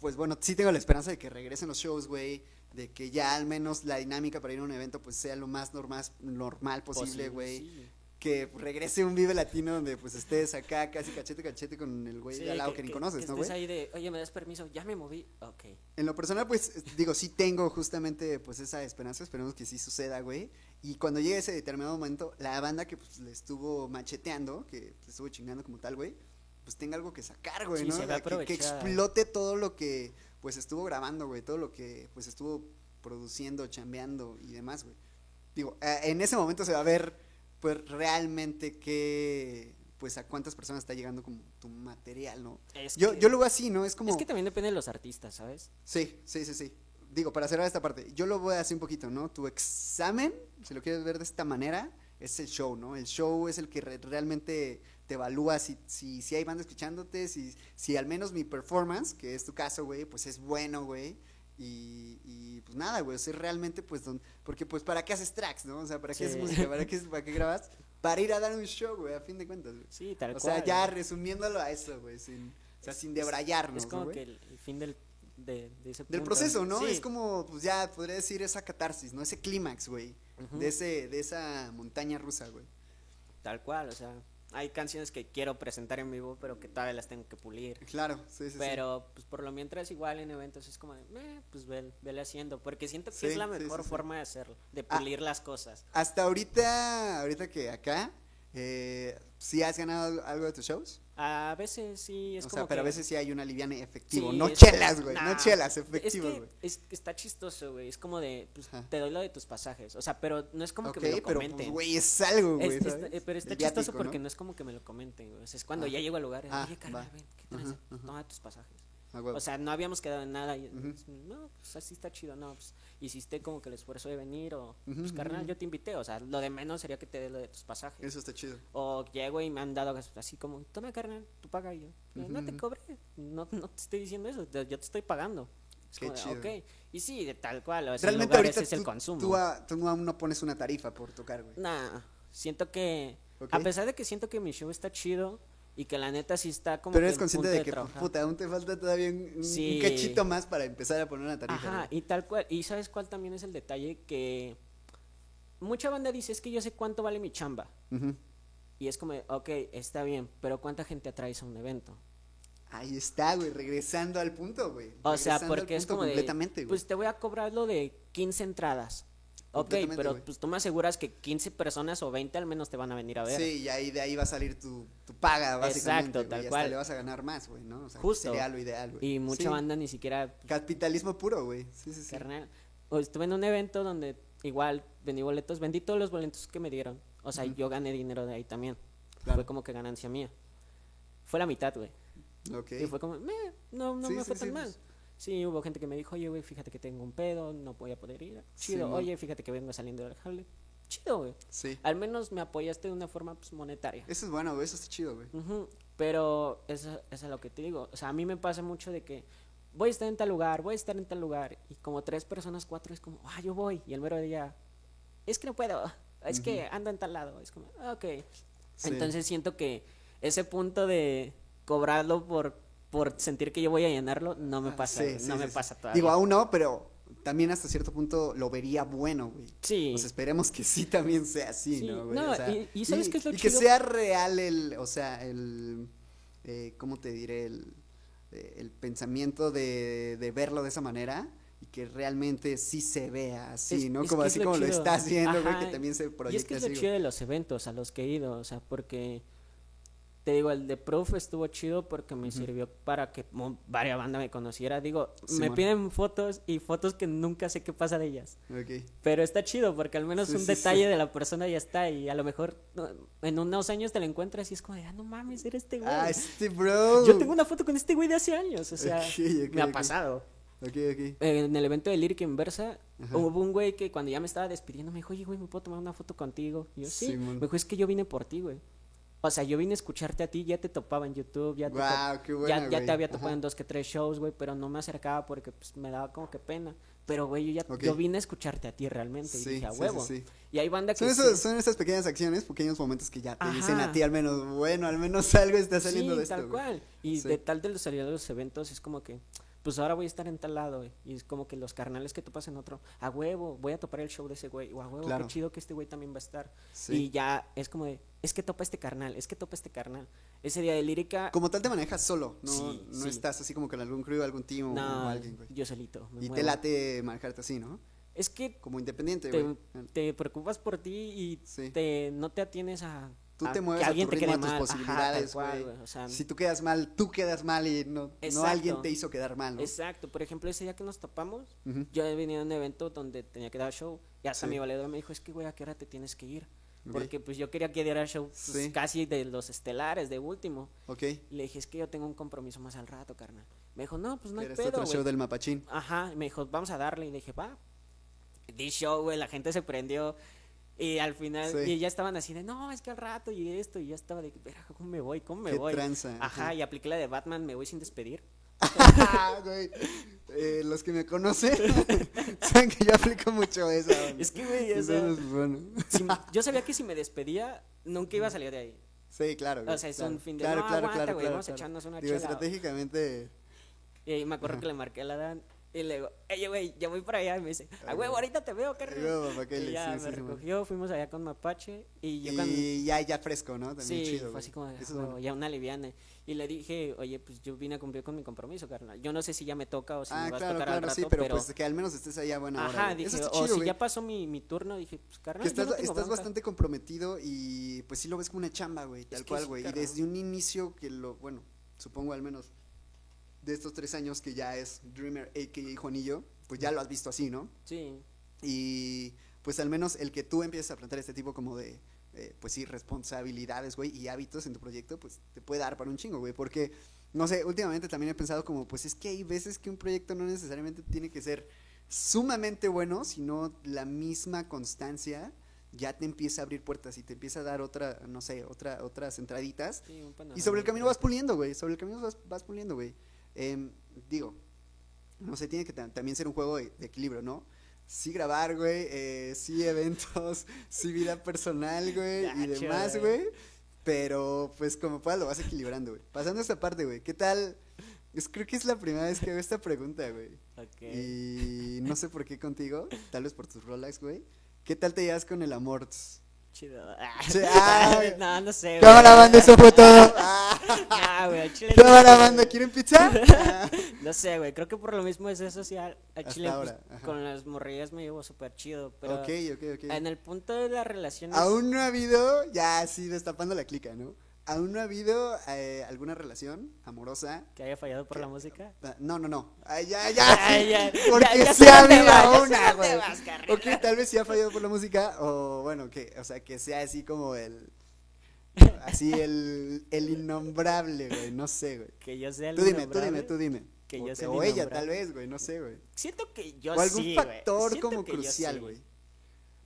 pues bueno, sí tengo la esperanza de que regresen los shows, güey, de que ya al menos la dinámica para ir a un evento pues sea lo más normal, normal posible, güey. sí. Que regrese un Vive Latino donde pues estés acá casi cachete cachete con el güey Sí, de al lado que, ni conoces, ¿no, estés güey? ahí de, oye, ¿me das permiso? Ya me moví. Ok. En lo personal, pues, es- digo, sí tengo justamente, pues, esa esperanza, esperemos que sí suceda, güey. Y cuando llegue ese determinado momento, la banda que, pues, le estuvo macheteando, que le estuvo chingando como tal, güey, pues tenga algo que sacar, güey, Sí, ¿no? se O va a sea, que, explote todo lo que, pues, estuvo grabando, güey, todo lo que, pues, estuvo produciendo, chambeando y demás, güey. Digo, eh, en ese momento se va a ver, pues, realmente qué, pues, a cuántas personas está llegando como tu material, ¿no? Es Yo, que, yo lo veo así, ¿no? Es como... es que también depende de los artistas, ¿sabes? Sí, sí, sí, sí. Digo, para cerrar esta parte, yo lo voy a hacer un poquito, ¿no? Tu examen, si lo quieres ver de esta manera, es el show, ¿no? El show es el que re- realmente te evalúa si, si, si hay banda escuchándote, si, si al menos mi performance, que es tu caso, güey, pues es bueno, güey. Y, y pues nada, güey, o sea, realmente, pues, don- porque pues, ¿para qué haces tracks, no? O sea, ¿para qué Sí. haces música? ¿Para qué, ¿Para qué grabas? Para ir a dar un show, güey, a fin de cuentas, güey. Sí, tal O cual. sea, ya resumiéndolo a eso, güey, sin, o sea, sin debrayarnos, Es como que el, el fin del, de, de ese Del punto. proceso, ¿no? Sí. Es como, pues ya, podría decir esa catarsis, ¿no? Ese clímax, güey. De ese, de esa montaña rusa, güey. Tal cual, o sea, hay canciones que quiero presentar en vivo, pero que todavía las tengo que pulir. Claro, sí, sí, sí. Pero, pues por lo mientras, igual en eventos es como de, "Meh, pues vel- vele haciendo. Porque siento que Sí, es la mejor sí, forma de hacerlo, de Ah. pulir las cosas. Hasta ahorita, ahorita que acá, eh, ¿sí has ganado algo de tus shows? A veces sí es o como sea, pero a que- veces sí hay una liviane efectivo. Sí, no es- chelas, güey. nah, no chelas, efectivo, que güey. es, está chistoso, güey. Es como de, pues, te doy lo de tus pasajes. O sea, pero no es como que me lo pero comenten. pues, güey, es algo, güey. Pero está El chistoso viático, porque ¿no? no es como que me lo comenten, güey. O sea, es cuando Ah. ya llego al lugar, Ah, oye, carnal, ven, ¿qué ajá. Toma tus pasajes. O sea, no habíamos quedado en nada. Y. No, pues así está chido. No, pues hiciste como que el esfuerzo de venir. O, Ujú, pues carnal, yo te invité. O sea, lo de menos sería que te dé lo de tus pasajes. Eso está chido. O llego y me han dado así como, toma carnal, tú paga y yo. No te cobré. No, no te estoy diciendo eso. te- Yo te estoy pagando. Qué de, chido. ok. Y sí, de tal cual. O sea, en Realmente ahorita es el consumo. tú, a- tú aún no pones una tarifa por tocar, güey. Nah, siento que. A pesar de que siento que mi show está chido y que la neta sí está como. Pero eres en consciente de que, trabajar. puta, aún te falta todavía un, cachito más para empezar a poner una tarifa. Ajá, y tal cual. Y sabes cuál también es el detalle que. Mucha banda dice, es que yo sé cuánto vale mi chamba. Y es como, ok, está bien, pero ¿cuánta gente atraes a un evento? Ahí está, güey, regresando al punto, güey. O sea, porque es de. güey. Pues te voy a cobrar lo de 15 entradas. Ok, pero pues tú me aseguras que 15 personas o 20 al menos te van a venir a ver. Sí, y ahí de ahí va a salir tu, tu paga, básicamente. Exacto, güey, tal y hasta cual. le vas a ganar más, güey, ¿no? O sea, Justo. sería lo ideal, güey. Y mucha Sí, banda ni siquiera Capitalismo puro, güey. Sí, sí, sí. Carnal. O estuve en un evento donde igual vendí boletos, vendí todos los boletos que me dieron. O sea, yo gané dinero de ahí también. Claro. Fue como que ganancia mía. Fue la mitad, güey. Ok. Y fue como, "Meh, no, no Sí, me sí, fue tan sí, mal. pues. Sí, hubo gente que me dijo, oye, güey, fíjate que tengo un pedo, no voy a poder ir. Chido, oye, fíjate que vengo saliendo del jale. chido, güey. Sí. Al menos me apoyaste de una forma pues, monetaria. Eso es bueno, güey, eso está chido, güey. Pero eso, eso es lo que te digo. O sea, a mí me pasa mucho de que voy a estar en tal lugar, voy a estar en tal lugar. Y como tres personas, cuatro, es como, ah, yo voy. Y el mero día, es que no puedo. Es que ando en tal lado. Es como, "Ah, ok. Sí. Entonces siento que ese punto de cobrarlo por, por sentir que yo voy a llenarlo, no me Ah, pasa. sí, güey, sí, no sí, me pasa todavía. Digo, aún no, pero también hasta cierto punto lo vería bueno, güey. sí. Pues esperemos que sí también sea así, Sí, ¿no, güey? no, O sea, y- y ¿sabes qué es lo y que sea real el, o sea, el, eh, ¿cómo te diré? El, eh, el pensamiento de, de verlo de esa manera y que realmente sí se vea así, Es- ¿no? es Como así lo como lo chido. está haciendo, güey, que también se Y es proyecta que es lo chido de los eventos a los que he ido, o sea, porque te digo, el de Proof estuvo chido porque me sirvió para que varias bandas me conociera. Digo, me piden fotos y fotos que nunca sé qué pasa de ellas. Pero está chido porque al menos Sí, un sí, detalle de la persona ya está y a lo mejor en unos años te lo encuentras y es como de, ah, no mames, eres este güey. Ah, este bro. Yo tengo una foto con este güey de hace años, o sea, me ha pasado. En el evento de Lyric Inversa, Ajá. hubo un güey que cuando ya me estaba despidiendo me dijo, oye, güey, ¿me puedo tomar una foto contigo? Y yo, sí. Me dijo, es que yo vine por ti, güey. O sea, yo vine a escucharte a ti, ya te topaba en YouTube, ya te, Guau, qué ya, buena, ya güey. te había topado Ajá. en dos que tres shows, güey, pero no me acercaba porque pues, me daba como que pena. Pero, güey, yo ya yo vine a escucharte a ti realmente y Sí, dije, a huevo. sí, sí. Y hay banda que Son, sí- esos- son esas pequeñas acciones, pequeños momentos que ya te dicen a ti al menos, bueno, al menos algo está saliendo de esto. tal cual. Y de tal de los salir de los eventos es como que, pues ahora voy a estar en tal lado, güey. Y es como que los carnales que topas en otro, a huevo, voy a topar el show de ese güey. O a huevo, Claro. qué chido que este güey también va a estar. Sí. Y ya es como de, es que topa este carnal, es que topa este carnal. Ese día de lírica, Como tal te manejas solo, no, Sí, no sí. estás así como con algún crew, algún team o, no, o alguien, güey. yo solito. me Y te late manejarte así, ¿no? Es que Como independiente, te, güey. te preocupas por ti y te, no te atienes a. Tú a te mueves a tu te ritmo, a tus mal. Posibilidades, güey. O sea, Si tú quedas mal, tú quedas mal y no, no alguien te hizo quedar mal, ¿no? Exacto, por ejemplo, ese día que nos topamos, Ujú. yo he venido a un evento donde tenía que dar show y hasta Sí. mi valedor me dijo, es que güey, ¿a qué hora te tienes que ir? Ok. Porque pues yo quería que diera show pues, Sí. casi de los estelares, de último. Ok. Le dije, es que yo tengo un compromiso más al rato, carnal. Me dijo, no, pues no hay pedo, otro güey". show del mapachín. Ajá, y me dijo, vamos a darle. Y le dije, va. Di show, güey, la gente se prendió. Y al final, Sí. y ya estaban así de, no, es que al rato y esto. Y ya estaba de, verga, ¿cómo me voy? ¿Cómo me Qué voy? tranza, Ajá, y apliqué la de Batman, me voy sin despedir. Güey, eh, los que me conocen saben que yo aplico mucho onda. Es que, güey, o sea, Entonces, bueno. si yo sabía que si me despedía, nunca iba a salir de ahí. Sí, claro. güey, O sea, es claro, un fin de- Claro, no, claro, aguanta, claro, güey, claro, vamos echarnos una Digo, chela. estratégicamente. Y ahí me acuerdo que le marqué a la Dan. Y le digo, oye, güey, ya voy para allá. Y me dice, a Ay, huevo, güey. ahorita te veo, carnal. Y ya sí, me sí, sí, man. recogió, fuimos allá con Mapache. Y yo Y cuando. ya, ya fresco, ¿no? También Sí, chido. fue así como de, "Ah, huevo", bueno. ya una liviana. Y le dije, oye, pues yo vine a cumplir con mi compromiso, carnal. Yo no sé si ya me toca o si Ah, me vas claro, a tocar claro, al rato, sí, pero, pues que al menos estés allá buena hora. Ajá, güey. dije, Eso está o chido, si ya pasó mi, mi turno, dije, pues carnal, Que yo estás, no tengo estás bastante comprometido y pues sí lo ves como una chamba, güey, tal cual, güey. y desde un inicio que lo, bueno, supongo al menos de estos tres años que ya es Dreamer, a.k.a. Juanillo, pues ya lo has visto así, ¿no? Sí, Y pues al menos el que tú empieces a plantear este tipo como de, eh, pues sí, responsabilidades, güey, y hábitos en tu proyecto, pues te puede dar para un chingo, güey. Porque, no sé, últimamente también he pensado como, pues es que hay veces que un proyecto no necesariamente tiene que ser sumamente bueno, sino la misma constancia ya te empieza a abrir puertas y te empieza a dar otra, no sé, otra, otras entraditas. sí, un Y sobre el camino vas puliendo, güey. Sobre el camino vas, vas puliendo, güey. Em, digo, no sé, tiene que ta- también ser un juego de, de equilibrio, ¿no? Sí grabar, güey, eh, sí eventos, sí vida personal, güey, y demás, güey. Pero, pues, como puedas lo vas equilibrando, güey. Pasando esta parte, güey, ¿qué tal? Es, creo que es la primera vez que hago esta pregunta, güey. Ok. Y no sé por qué contigo, tal vez por tus Rolex, güey. ¿Qué tal te llevas con el amor? Chido. Sí, ah, no, no sé. Cámara, banda, eso fue todo. Ah. Ah, güey, al chile. Cámara, banda, ¿quieren pizza? No sé, güey, creo que por lo mismo es eso social. Al chile, pues, ahora, con las morrillas me llevo súper chido, pero ok, ok, ok. en el punto de las relaciones... Aún no ha habido, ya sí, destapando la clica, ¿no? Aún no ha habido eh, alguna relación amorosa. Que haya fallado por la música. Ah, No, no, no. Ay, ya, ya, Ay, ya, Porque ya, ya sí ha habido una, güey. carnal. Ok, tal vez sí ha fallado por la música, o bueno, que, o sea, que sea así como el. Así el, el innombrable, güey, no sé, güey. Que yo sea el Tú dime, tú dime, tú dime. Que o yo sea el o ella, tal vez, güey, no sé, güey. Siento que yo o algún sí, güey. factor como que crucial, sí.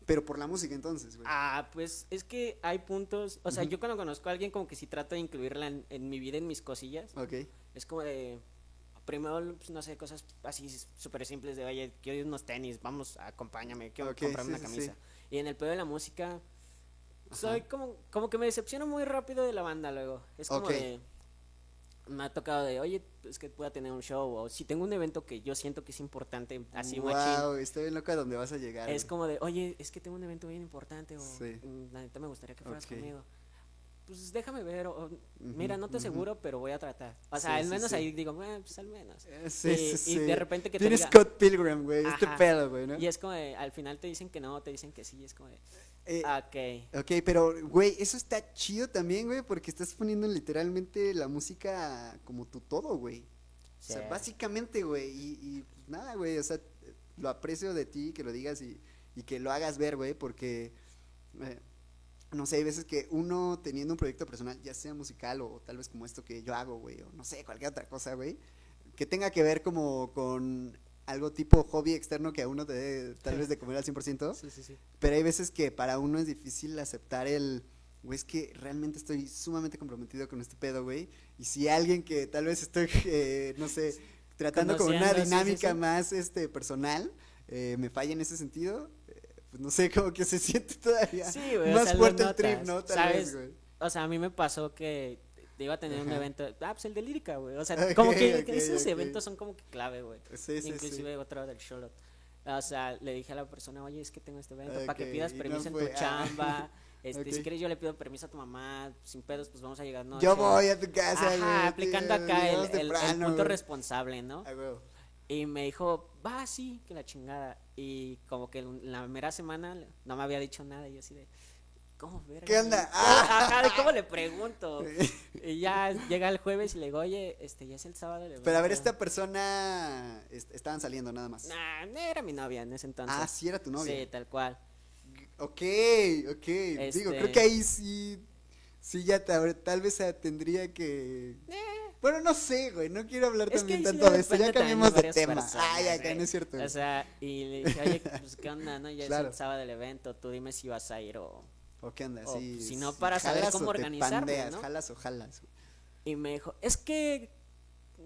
Pero por la música entonces, güey. Ah, pues es que hay puntos, o sea, yo cuando conozco a alguien como que si trato de incluirla en, en mi vida, en mis cosillas, Ok. es como de, primero, pues, no sé, cosas así súper simples de, oye, quiero unos tenis, vamos, acompáñame, quiero Ok, comprarme sí, una sí, camisa. sí. Y en el pedo de la música, soy como, como que me decepciono muy rápido de la banda luego. Es como de, me ha tocado de, oye, es que pueda tener un show, o si tengo un evento que yo siento que es importante, así machín, Wow, estoy bien loca dónde vas a llegar. es como de, oye, es que tengo un evento bien importante o Sí. mm, la neta me gustaría que fueras conmigo. Pues déjame ver, o, mira, no te aseguro, pero voy a tratar. O Sí, sea, al sí, menos ahí digo, bueno, pues al menos. Eh, Sí, y, sí, y de repente que te Tienes diga- Scott Pilgrim, güey. Este pedo, güey, ¿no? Y es como de, al final te dicen que no, te dicen que sí, es como de, Eh, ok. Ok, pero, güey, eso está chido también, güey, porque estás poniendo literalmente la música como tu todo, güey. O sea, Sí. básicamente, güey, y, y, pues, nada, güey, o sea, lo aprecio de ti que lo digas y, y que lo hagas ver, güey, porque, eh, no sé, hay veces que uno teniendo un proyecto personal, ya sea musical o tal vez como esto que yo hago, güey, o no sé, cualquier otra cosa, güey, que tenga que ver como con algo tipo hobby externo que a uno te dé tal vez de comer al 100%, Sí, sí, sí. pero hay veces que para uno es difícil aceptar el, güey, es que realmente estoy sumamente comprometido con este pedo, güey. Y si alguien que tal vez estoy, eh, no sé, tratando con una dinámica más este personal, eh, me falla en ese sentido, eh, pues no sé, como que se siente todavía Sí, güey, o más sea, fuerte el trip, ¿no? Tal ¿sabes? vez, güey. O sea, a mí me pasó que iba a tener un evento, ah, pues el de lírica, güey. O sea, como que esos eventos son como que clave, güey. Sí, sí, Inclusive sí. otro del Charlotte. O sea, le dije a la persona, oye, es que tengo este evento, para que pidas no permiso en tu ah. chamba. Este. Si quieres yo le pido permiso a tu mamá, sin pedos, pues vamos a llegar noche. Yo voy a tu casa, güey. Ajá, aplicando acá el, punto responsable, ¿no? Y me dijo, va, sí, que la chingada. Y como que la mera semana no me había dicho nada. Y yo así de, ¿cómo verga, ¿Qué onda? güey? Ah. Ajá, ¿de ¿cómo le pregunto? Y ya llega el jueves y le digo, oye, este, ya es el sábado. le Pero a ver, evento". esta persona, est- estaban saliendo nada más. Nah, no era mi novia en ese entonces. Ah, sí era tu novia. Sí, tal cual. Ok, ok. Digo, Este- creo que ahí sí, sí ya te- tal vez eh, tendría que... Bueno, no sé, güey, no quiero hablar Eh. Es también tanto de esto, ya cambiemos de tema. personas, que güey. no es cierto. O sea, y le dije, oye, pues qué onda, ¿no? Ya Claro. es el sábado del evento, tú dime si vas a ir o... ¿O qué onda? o, si no, sí, para saber cómo organizarme, pandeas, ¿no? Jalas o jalas. güey. Y me dijo, es que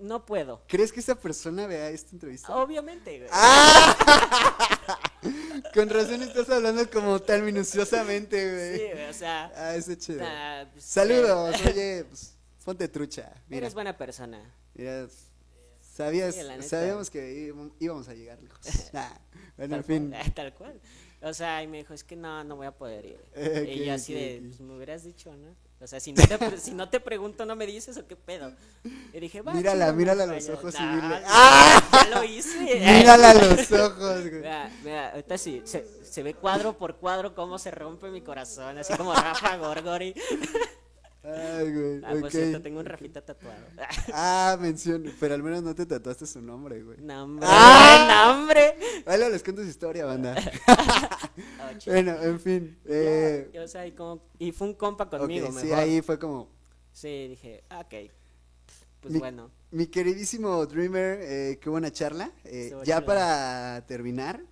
no puedo. ¿Crees que esta persona vea esta entrevista? Obviamente, güey. ¡Ah! Con razón estás hablando como tan minuciosamente, Sí, güey. güey, o sea... Ah, eso es chido. ah, pues, Saludos, eh, oye, pues, ponte trucha. Mira, Eres buena persona. mira, sabías, Sí, sabíamos que íbamos- a llegar lejos. Nah, bueno, en Tal fin. cual, tal cual. O sea, y me dijo, es que no, no voy a poder ir. Eh, y ok, yo así ok, de, pues me hubieras dicho, ¿no? O sea, si no te, si no te pregunto, no me dices o qué pedo. Y dije, va. Mírala, chido, mírala a los fallo. ojos y dile, ¡Ah! Ya lo hice. Mírala a los ojos, güey. Mira, mira, ahorita sí, se, se ve cuadro por cuadro cómo se rompe mi corazón, así como Rafa Gorgori. Ay, güey. Ah, por ok. cierto, tengo un Rafita tatuado. Ah, mención, pero al menos no te tatuaste su nombre, güey. No, hombre, ¡Ah! no, hombre. Vale, les cuento su historia, banda. Oh, bueno, en fin. Eh, Ya, o sea, y, como- y fue un compa conmigo, sí, mejor. ahí fue como, Sí, dije, ah, ok. Pues Mi- bueno. Mi queridísimo Dreamer, eh, qué buena charla. Eh, ya para terminar,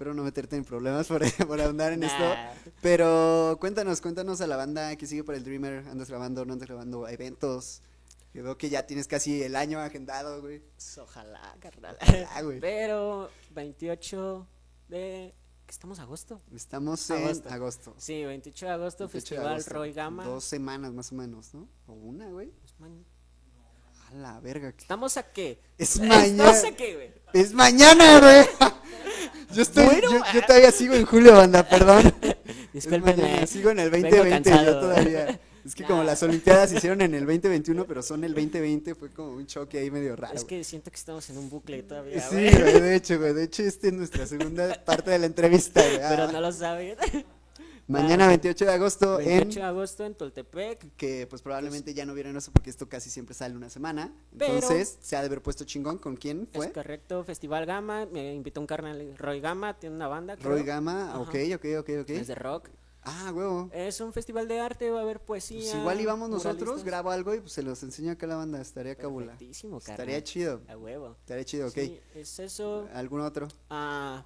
espero no meterte en problemas por, por ahondar en esto. Pero cuéntanos, cuéntanos a la banda que sigue por el Dreamer. ¿Andas grabando, no andas grabando eventos? Que veo que ya tienes casi el año agendado, güey. Pues, Ojalá, carnal. Ojalá, güey. Pero 28 de... ¿Qué estamos agosto? Estamos en Agosto. Sí, 28 de agosto, 28 de Festival agosto. Roy Gama. Dos semanas más o menos, ¿no? O una, güey. A la verga. ¿Estamos a qué? Es ¿Estamos mañana. a qué, güey? Es mañana, güey. Yo estoy, Bueno, yo, yo ah. todavía sigo en julio, banda, perdón. Discúlpenme. sigo en el vengo 2020 yo todavía. Es que como las Olimpiadas se hicieron en el 2021, pero son el 2020, fue como un choque ahí medio raro. Es que siento que estamos en un bucle todavía, Sí, güey. de hecho, güey. De hecho, esta es nuestra segunda parte de la entrevista, güey. Pero Ah. no lo saben. Mañana 28 de agosto 28 de en agosto en Toltepec. que pues probablemente ya no vieron eso porque esto casi siempre sale una semana. Pero- Entonces, se ha de haber puesto chingón con quién Es fue? correcto, Festival Gama. Me invitó un carnal, Roy Gama, tiene una banda. creo. Roy Gama, Ajá. ok, ok, ok, ok. Es de rock. Ah, huevo. Es un festival de arte, va a haber poesía. Pues igual íbamos nosotros, grabo algo y pues se los enseño acá a la banda, estaría cabula. Estaría chido, A huevo. estaría chido, ok. Sí, es eso. ¿Algún otro? Ah,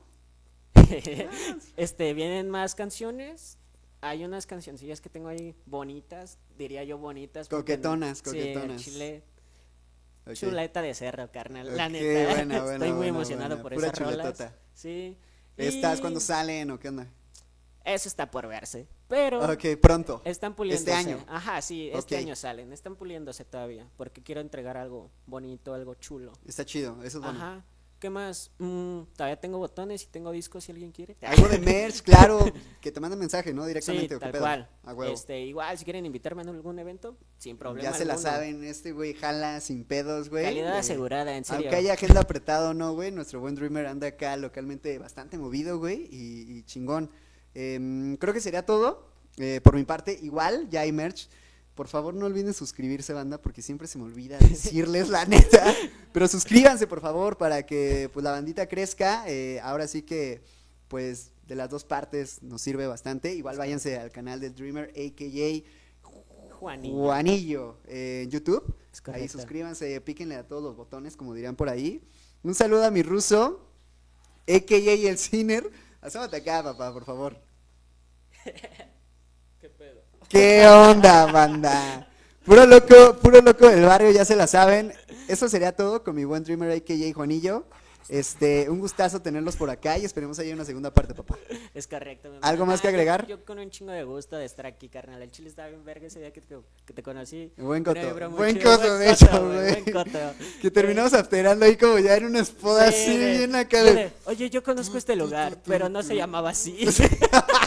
este, vienen más canciones. Hay unas cancioncillas que tengo ahí bonitas, diría yo bonitas. porque Coquetonas, sí, coquetonas. chile, chuleta de cerro, carnal. La neta, buena, buena, estoy muy buena, emocionado por Pura esas rolas. chuletota. Sí. ¿Estas y cuando salen o qué onda? Eso está por verse. Pero Ok, pronto. están puliéndose. Este año. Ajá, sí, este año salen. Están puliéndose todavía. Porque quiero entregar algo bonito, algo chulo. Está chido, eso es bueno. Ajá. ¿Qué más? Mm, todavía tengo botones y tengo discos si alguien quiere. Algo de merch, claro, que te manden mensaje, ¿no? Sí, Directamente, ¿o qué tal pedo? cual. A huevo. Este, igual, si quieren invitarme a algún evento, sin problema. ya se la saben, este güey jala sin pedos, güey. Calidad Eh, asegurada, en serio. Aunque haya agenda apretada o no, güey, nuestro buen Dreamer anda acá localmente bastante movido, güey, y, y chingón. Em, creo que sería todo. Eh, por mi parte, igual, ya hay merch. Por favor, no olviden suscribirse, banda, porque siempre se me olvida decirles la neta. Pero suscríbanse, por favor, para que pues la bandita crezca. Eh, ahora sí que, pues, de las dos partes nos sirve bastante. Igual váyanse al canal del Dreamer, a.k.a. Juanillo. Juanillo eh, en YouTube. Ahí suscríbanse, píquenle a todos los botones, como dirían por ahí. Un saludo a mi ruso, a.k.a. el Ciner. Asómate acá, papá, por favor. ¿Qué onda, banda? Puro loco, puro loco del barrio, ya se la saben. Eso sería todo con mi buen Dreamer, a.k.a. Juanillo. Este, un gustazo tenerlos por acá y esperemos haya una segunda parte, papá. Es correcto. mi ¿Algo más que Ah, yo- agregar? Yo, con un chingo de gusto de estar aquí, carnal. El chile estaba bien verga ese día que te, que te conocí. Buen coto, buen coto, de hecho, güey. Buen coto. Que terminamos afterando ahí como ya en una espoda Sí, así, bien acá Oye, yo conozco este lugar, pero no se llamaba así.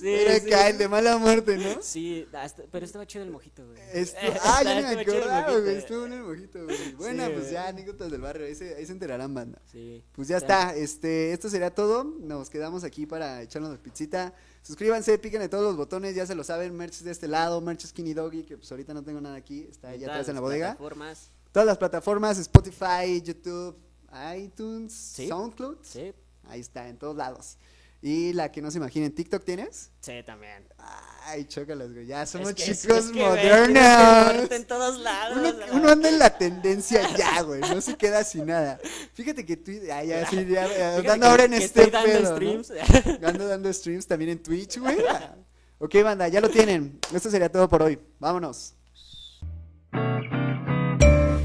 sí, Era sí. acá, el de mala muerte, ¿no? Sí, hasta- pero estaba chido el mojito, güey. Estu- ah, ya me acordaba, güey. Estuvo en el mojito, güey. Buena, Sí, pues güey. ya, anécdotas del barrio. Ahí se, ahí se enterarán, banda. Sí. Pues ya está. Este, esto sería todo. Nos quedamos aquí para echarnos la pizzita. Suscríbanse, píquenle todos los botones, ya se lo saben. Merch de este lado, merch Skinny Doggy, que pues ahorita no tengo nada aquí. Está todas atrás en la bodega. plataformas, Todas las plataformas, Spotify, YouTube, iTunes. SoundCloud. Sí, Ahí está, en todos lados. Y la que no se imaginen, TikTok tienes. sí, también. Ay, chócalas, güey. Ya somos Es que- es- chicos es que, güey, modernos. tienes que moverte en todos lados. Uno, anda en la tendencia ya, güey, no se queda sin nada. Fíjate que tú, ya, ya, sí, ya, Fíjate dando ahora en que este estoy dando pedo, ¿no? streams. Ando dando streams también en Twitch, güey. Ok, banda, ya lo tienen. Esto sería todo por hoy. Vámonos.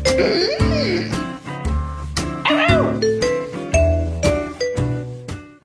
Mm.